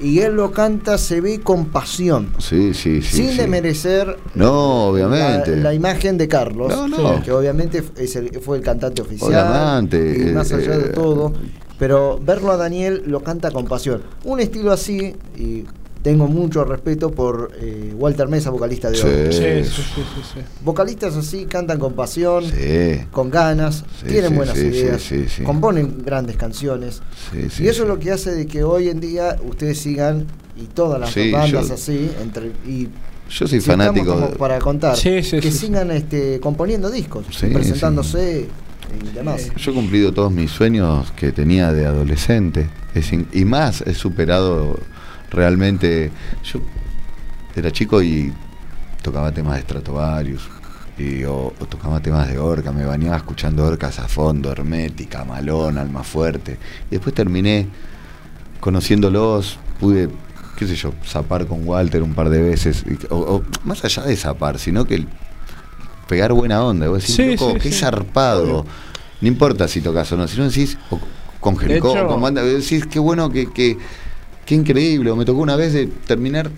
y él lo canta, se ve con pasión. Sí, sí, sí. sin sí. desmerecer No, obviamente. la, la imagen de Carlos, No, no. que obviamente es el- fue el cantante oficial, Obviamente, y más allá de eh, todo, pero verlo a Daniel lo canta con pasión. Un estilo así, y tengo mucho respeto por eh, Walter Mesa, vocalista de Sí. hoy. Sí, sí, sí, sí, sí. Vocalistas así cantan con pasión, Sí. con ganas, Sí, tienen sí, buenas sí, ideas, sí, sí, sí. componen grandes canciones. Sí, sí, y eso sí. es lo que hace de que hoy en día ustedes sigan y todas las Sí, bandas yo- así, entre y Yo soy si fanático como de- para contar Sí, sí, que sí, sigan este componiendo discos, Sí, presentándose y demás. Yo he cumplido todos mis sueños que tenía de adolescente. Es y más, he superado realmente. Yo era chico y tocaba temas de Stratovarius. Y, o, o tocaba temas de Orca, me bañaba escuchando Orcas a fondo, Hermética, Malón, Alma Fuerte. Y después terminé conociéndolos, pude, qué sé yo, zapar con Walter un par de veces. y- o, o más allá de zapar, sino que pegar buena onda. Vos decís, Sí, loco, sí, qué sí. zarpado. No importa si tocas o no, si no decís, o con Jericó, con banda, decís, qué bueno, que, que, qué increíble. O me tocó una vez de terminar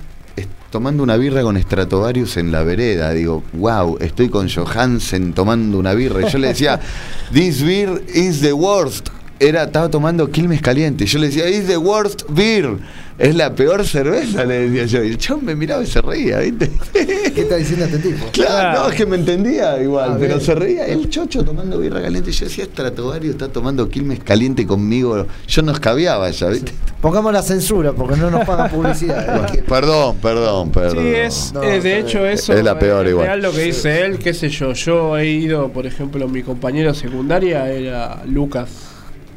tomando una birra con Stratovarius en la vereda. Digo, wow, estoy con Johansen tomando una birra. Y yo le decía, this beer is the worst. Era, estaba tomando Quilmes caliente. Yo le decía, is the worst beer. Es la peor cerveza, le decía yo. Y el chabón me miraba y se reía, ¿viste? ¿Qué está diciendo este tipo? Claro, no, es que me entendía igual, pero se reía. El chocho tomando birra caliente. Yo decía, Stratovario está tomando Quilmes caliente conmigo. Yo no escabiaba ya, ¿viste? Pongamos la censura porque no nos pagan publicidad. Perdón, perdón, perdón. Sí, es, No, eh, de hecho eso Es la peor es igual. real lo que dice él, qué sé yo, yo he ido, por ejemplo, mi compañero secundaria era Lucas.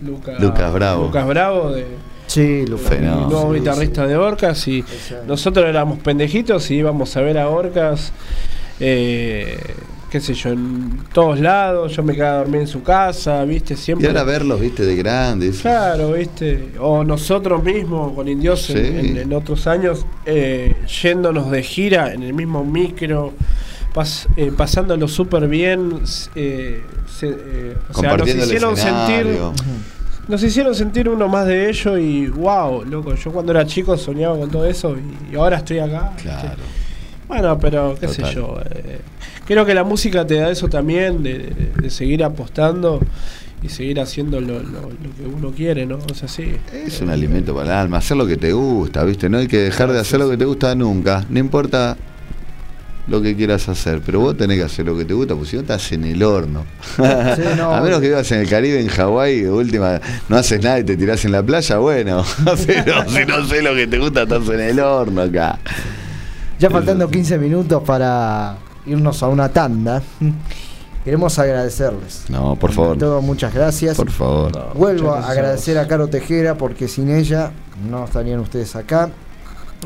Lucas, Lucas Bravo. Lucas Bravo de Sí. Fenómeno. el nuevo guitarrista de Orcas y Exacto. nosotros éramos pendejitos y íbamos a ver a Orcas eh, qué sé yo, en todos lados, yo me quedaba a dormir en su casa, viste, Y siempre ahora verlos, viste, de grandes. Claro, viste. O nosotros mismos con Indios en, Sí. en- en otros años, eh, yéndonos de gira en el mismo micro, pas- eh, pasándolo súper bien. eh, se- eh, o sea, nos hicieron sentir. Nos hicieron sentir uno más de ellos y wow, loco, yo cuando era chico soñaba con todo eso y, y ahora estoy acá. ¿viste? Claro. Bueno, pero qué Total. sé yo. eh, creo que la música te da eso también, de, de- de seguir apostando y seguir haciendo lo, lo- lo que uno quiere, ¿no? O sea, sí. Es un alimento para el alma, hacer lo que te gusta, ¿viste? No hay que dejar de hacer lo que te gusta nunca, no importa lo que quieras hacer, pero vos tenés que hacer lo que te gusta, porque si no estás en el horno. Sí, no, a menos que vivas en el Caribe, en Hawái, de última, no haces nada y te tirás en la playa, bueno, pero si no sé lo que te gusta, estás en el horno acá. Ya faltando 15 minutos para irnos a una tanda, queremos agradecerles. No, por favor, todo, muchas gracias. por favor. Vuelvo a agradecer a Caro Tejera porque sin ella no estarían ustedes acá.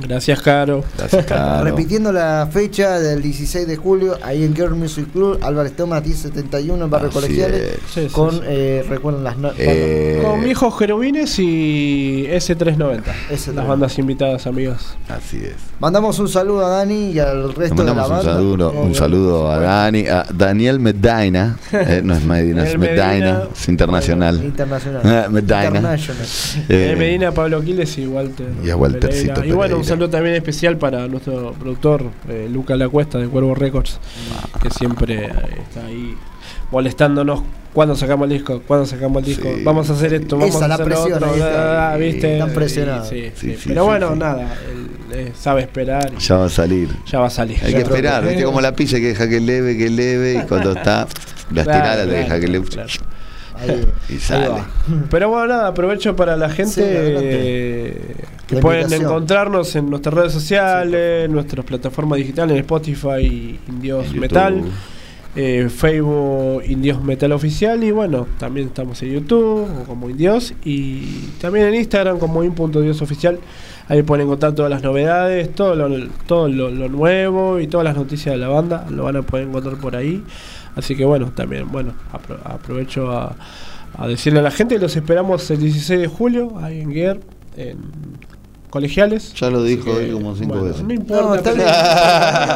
Gracias, Caro. Gracias, Caro. Repitiendo la fecha del 16 de julio, ahí en Girl Music Club, Álvarez Thomas 1071 en Barrio Colegiales, es. Sí, sí, con, sí. eh, recuerden las no- Eh, Con viejos querubines y S390. S390. Las bandas invitadas, amigos. Así es. Mandamos un saludo a Dani y al resto de la mandamos un banda. saludo, un saludo a Dani, a Daniel Medina, eh, no es Medina, es Medina, Medina. es internacional. Internacional. Medina. International. Eh, Medina, Pablo Aquiles y Walter. y a Waltercito Pereira. Y bueno, un saludo también especial para nuestro productor, eh, Luca La Cuesta de Cuervo Records, Ah. que siempre eh, está ahí molestándonos. ¿Cuándo sacamos el disco? ¿Cuándo sacamos el disco? Vamos a hacer esto, vamos Esa a la hacer lo presión, otro. está. ah, ¿viste? Están presionados. Sí, Sí, sí. sí, Pero sí, bueno, sí. nada, él, eh, sabe esperar. y Ya va a salir. Ya va a salir. Hay que esperar, viste como la pizza que deja que leve, que leve, y cuando está, la Claro, estirada te deja que leve. claro. Ahí, Y sale. Pero bueno, nada, aprovecho para la gente Sí, eh, que La pueden invitación. encontrarnos en nuestras redes sociales, nuestras plataformas digitales, en Spotify, Indios En Metal, eh, Facebook Indios Metal Oficial y bueno, también estamos en YouTube o como Indios y también en Instagram como in.diosoficial. Ahí pueden encontrar todas las novedades, todo lo, todo lo, lo nuevo y todas las noticias de la banda, lo van a poder encontrar por ahí. Así que bueno, también, bueno, apro- aprovecho a, a decirle a la gente que los esperamos el 16 de julio, ahí en Guier, en Colegiales. Ya lo dijo que, él como cinco bueno, veces. No importa. No, está bien.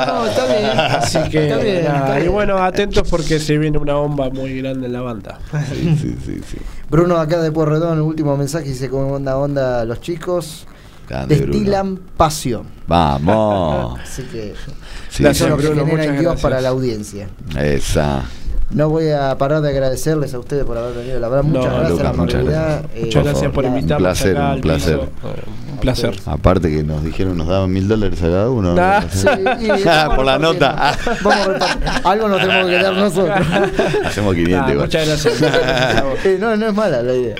No, está bien. Así que, Está bien, y bueno, atentos porque se viene una bomba muy grande en la banda. Sí, sí, sí, sí. Bruno acá de Puerredón, el último mensaje, dice cómo onda onda los chicos. Grande, Bruno. Destilan pasión. Vamos. Así que Sí, que Bruno, genera muchas en Dios gracias. para la audiencia. Esa. No voy a parar de agradecerles a ustedes por haber venido. La verdad, muchas No, gracias Lucas, la muchas gracias. Eh, Muchas gracias por invitarnos Un placer, acá un placer. Un placer. Aparte que nos dijeron nos daban mil dólares a cada uno. ¿no? Ah, Sí, Por la nota. Vamos a repartir. Algo nos tenemos que quedar nosotros. Hacemos 500 Ah, igual. muchas gracias. Gracias a vos. Eh, no, no es mala la idea.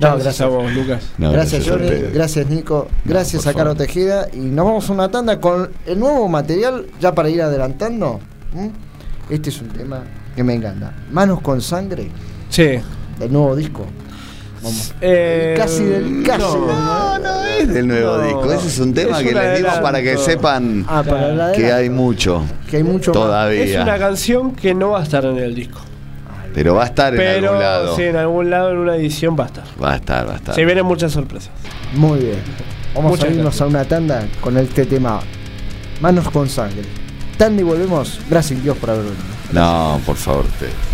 No, gracias a vos, Lucas. No, gracias, Johnny, gracias Nico, gracias a Caro favor. Tejeda y nos vamos a una tanda con el nuevo material ya para ir adelantando. Este es un tema que me encanta. Manos con sangre Sí. del nuevo disco. Vamos. Eh, Casi del casi. no. del- No, no es del nuevo No, disco. Ese es un tema es que les digo para que sepan Ah, para que hay mucho que hay mucho más. Es una todavía. canción que no va a estar en el disco. Pero va a estar en algún lado. sí, en algún lado, en una edición va a estar. Va a estar, va a estar. Se vienen muchas sorpresas. Muy bien. Vamos Muchas a irnos gracias. a una tanda con este tema. Manos con sangre. Tanda y volvemos. Gracias Dios por haber venido. No, por favor, te.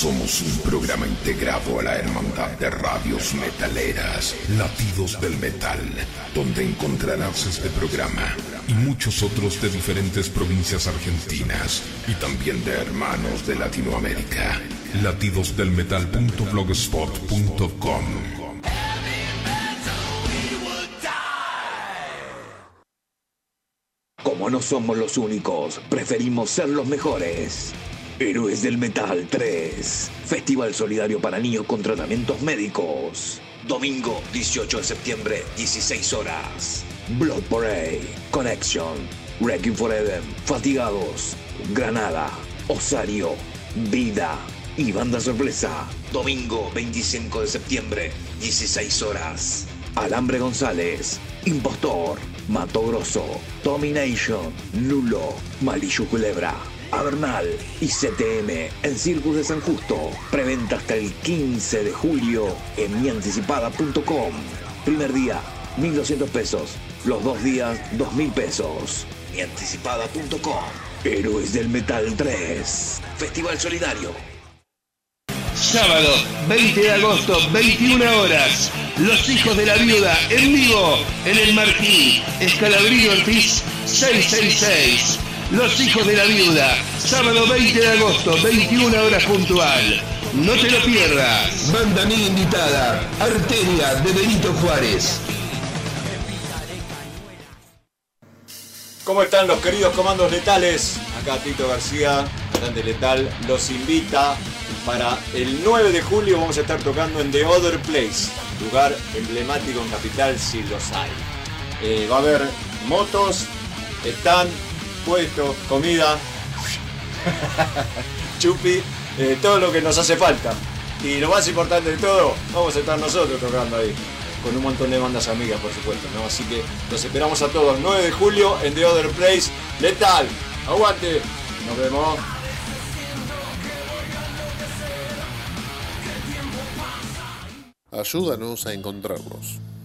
Somos un programa integrado a la Hermandad de Radios Metaleras, Latidos del Metal, donde encontrarás este programa y muchos otros de diferentes provincias argentinas y también de hermanos de Latinoamérica. Latidosdelmetal.blogspot.com Como no somos los únicos, preferimos ser los mejores. Héroes del Metal 3. Festival solidario para niños con tratamientos médicos. Domingo 18 de septiembre, 16 horas. Blood Parade, Connection, Wrecking for Eden, Fatigados, Granada, Osario, Vida y Banda Sorpresa. Domingo 25 de septiembre, 16 horas. Alambre González, Impostor, Mato Grosso, Domination, Lulo, Malillo Culebra, Avernal y CTM en Circus de San Justo. Preventa hasta el 15 de julio en mianticipada.com. Primer día, 1.200 pesos. Los dos días, 2.000 pesos. Mianticipada.com. Héroes del Metal 3. Festival Solidario. Sábado, 20 de agosto, 21 horas. Los hijos de la viuda en vivo en el Marquí, Escalabrillo Ortiz 666. Los hijos de la viuda, sábado 20 de agosto, 21 horas puntual. No te lo pierdas. Banda amiga invitada, Arteria de Benito Juárez. ¿Cómo están los queridos comandos letales? Acá Tito García, Grande Letal, los invita para el 9 de julio vamos a estar tocando en The Other Place, lugar emblemático en Capital si los hay. Eh, va a haber motos, están puestos, comida, chupi, eh, todo lo que nos hace falta. Y lo más importante de todo, vamos a estar nosotros tocando ahí. Con un montón de bandas amigas, por supuesto, ¿no? Así que los esperamos a todos. 9 de julio en The Other Place. Letal. Aguante. Nos vemos. Ayúdanos a encontrarlos.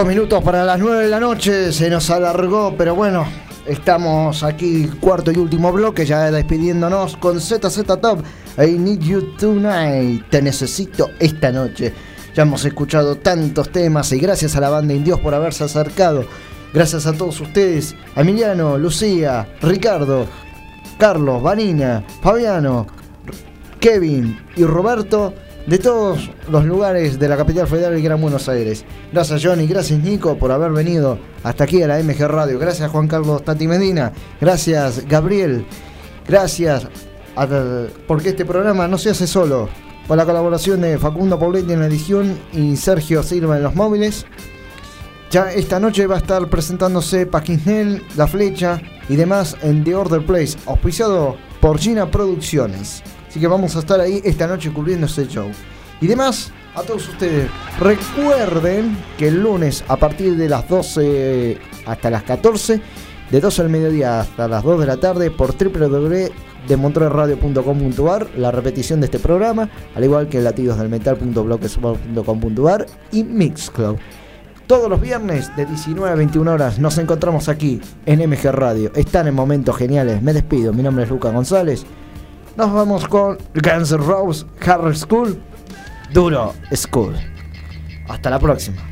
Dos minutos para las nueve de la noche, se nos alargó, pero bueno, estamos aquí, cuarto y último bloque, ya despidiéndonos con ZZ Top. I need you tonight, te necesito esta noche. Ya hemos escuchado tantos temas y gracias a la banda Indios por haberse acercado. Gracias a todos ustedes, Emiliano, Lucía, Ricardo, Carlos, Vanina, Fabiano, Kevin y Roberto de todos los lugares de la capital federal y Gran Buenos Aires. Gracias Johnny, gracias Nico por haber venido hasta aquí a la MG Radio. Gracias Juan Carlos Tati Medina. Gracias Gabriel. Gracias a- porque este programa no se hace solo. Con la colaboración de Facundo Pauletti en la edición y Sergio Silva en los móviles. Ya esta noche va a estar presentándose Paquisnel, La Flecha y demás en The Order Place, auspiciado por Gina Producciones. Así que vamos a estar ahí esta noche cubriendo ese show. Y demás, a todos ustedes, recuerden que el lunes a partir de las 12 hasta las 14, de 12 al mediodía hasta las 2 de la tarde por www.demontrerradio.com.ar, la repetición de este programa, al igual que latidosdelmetal.blogspot.com.ar y Mixcloud. Todos los viernes de 19 a 21 horas nos encontramos aquí en MG Radio. Están en momentos geniales. Me despido. Mi nombre es Lucas González. Nos vamos con Guns N' Roses, School, Duro School. Hasta la próxima.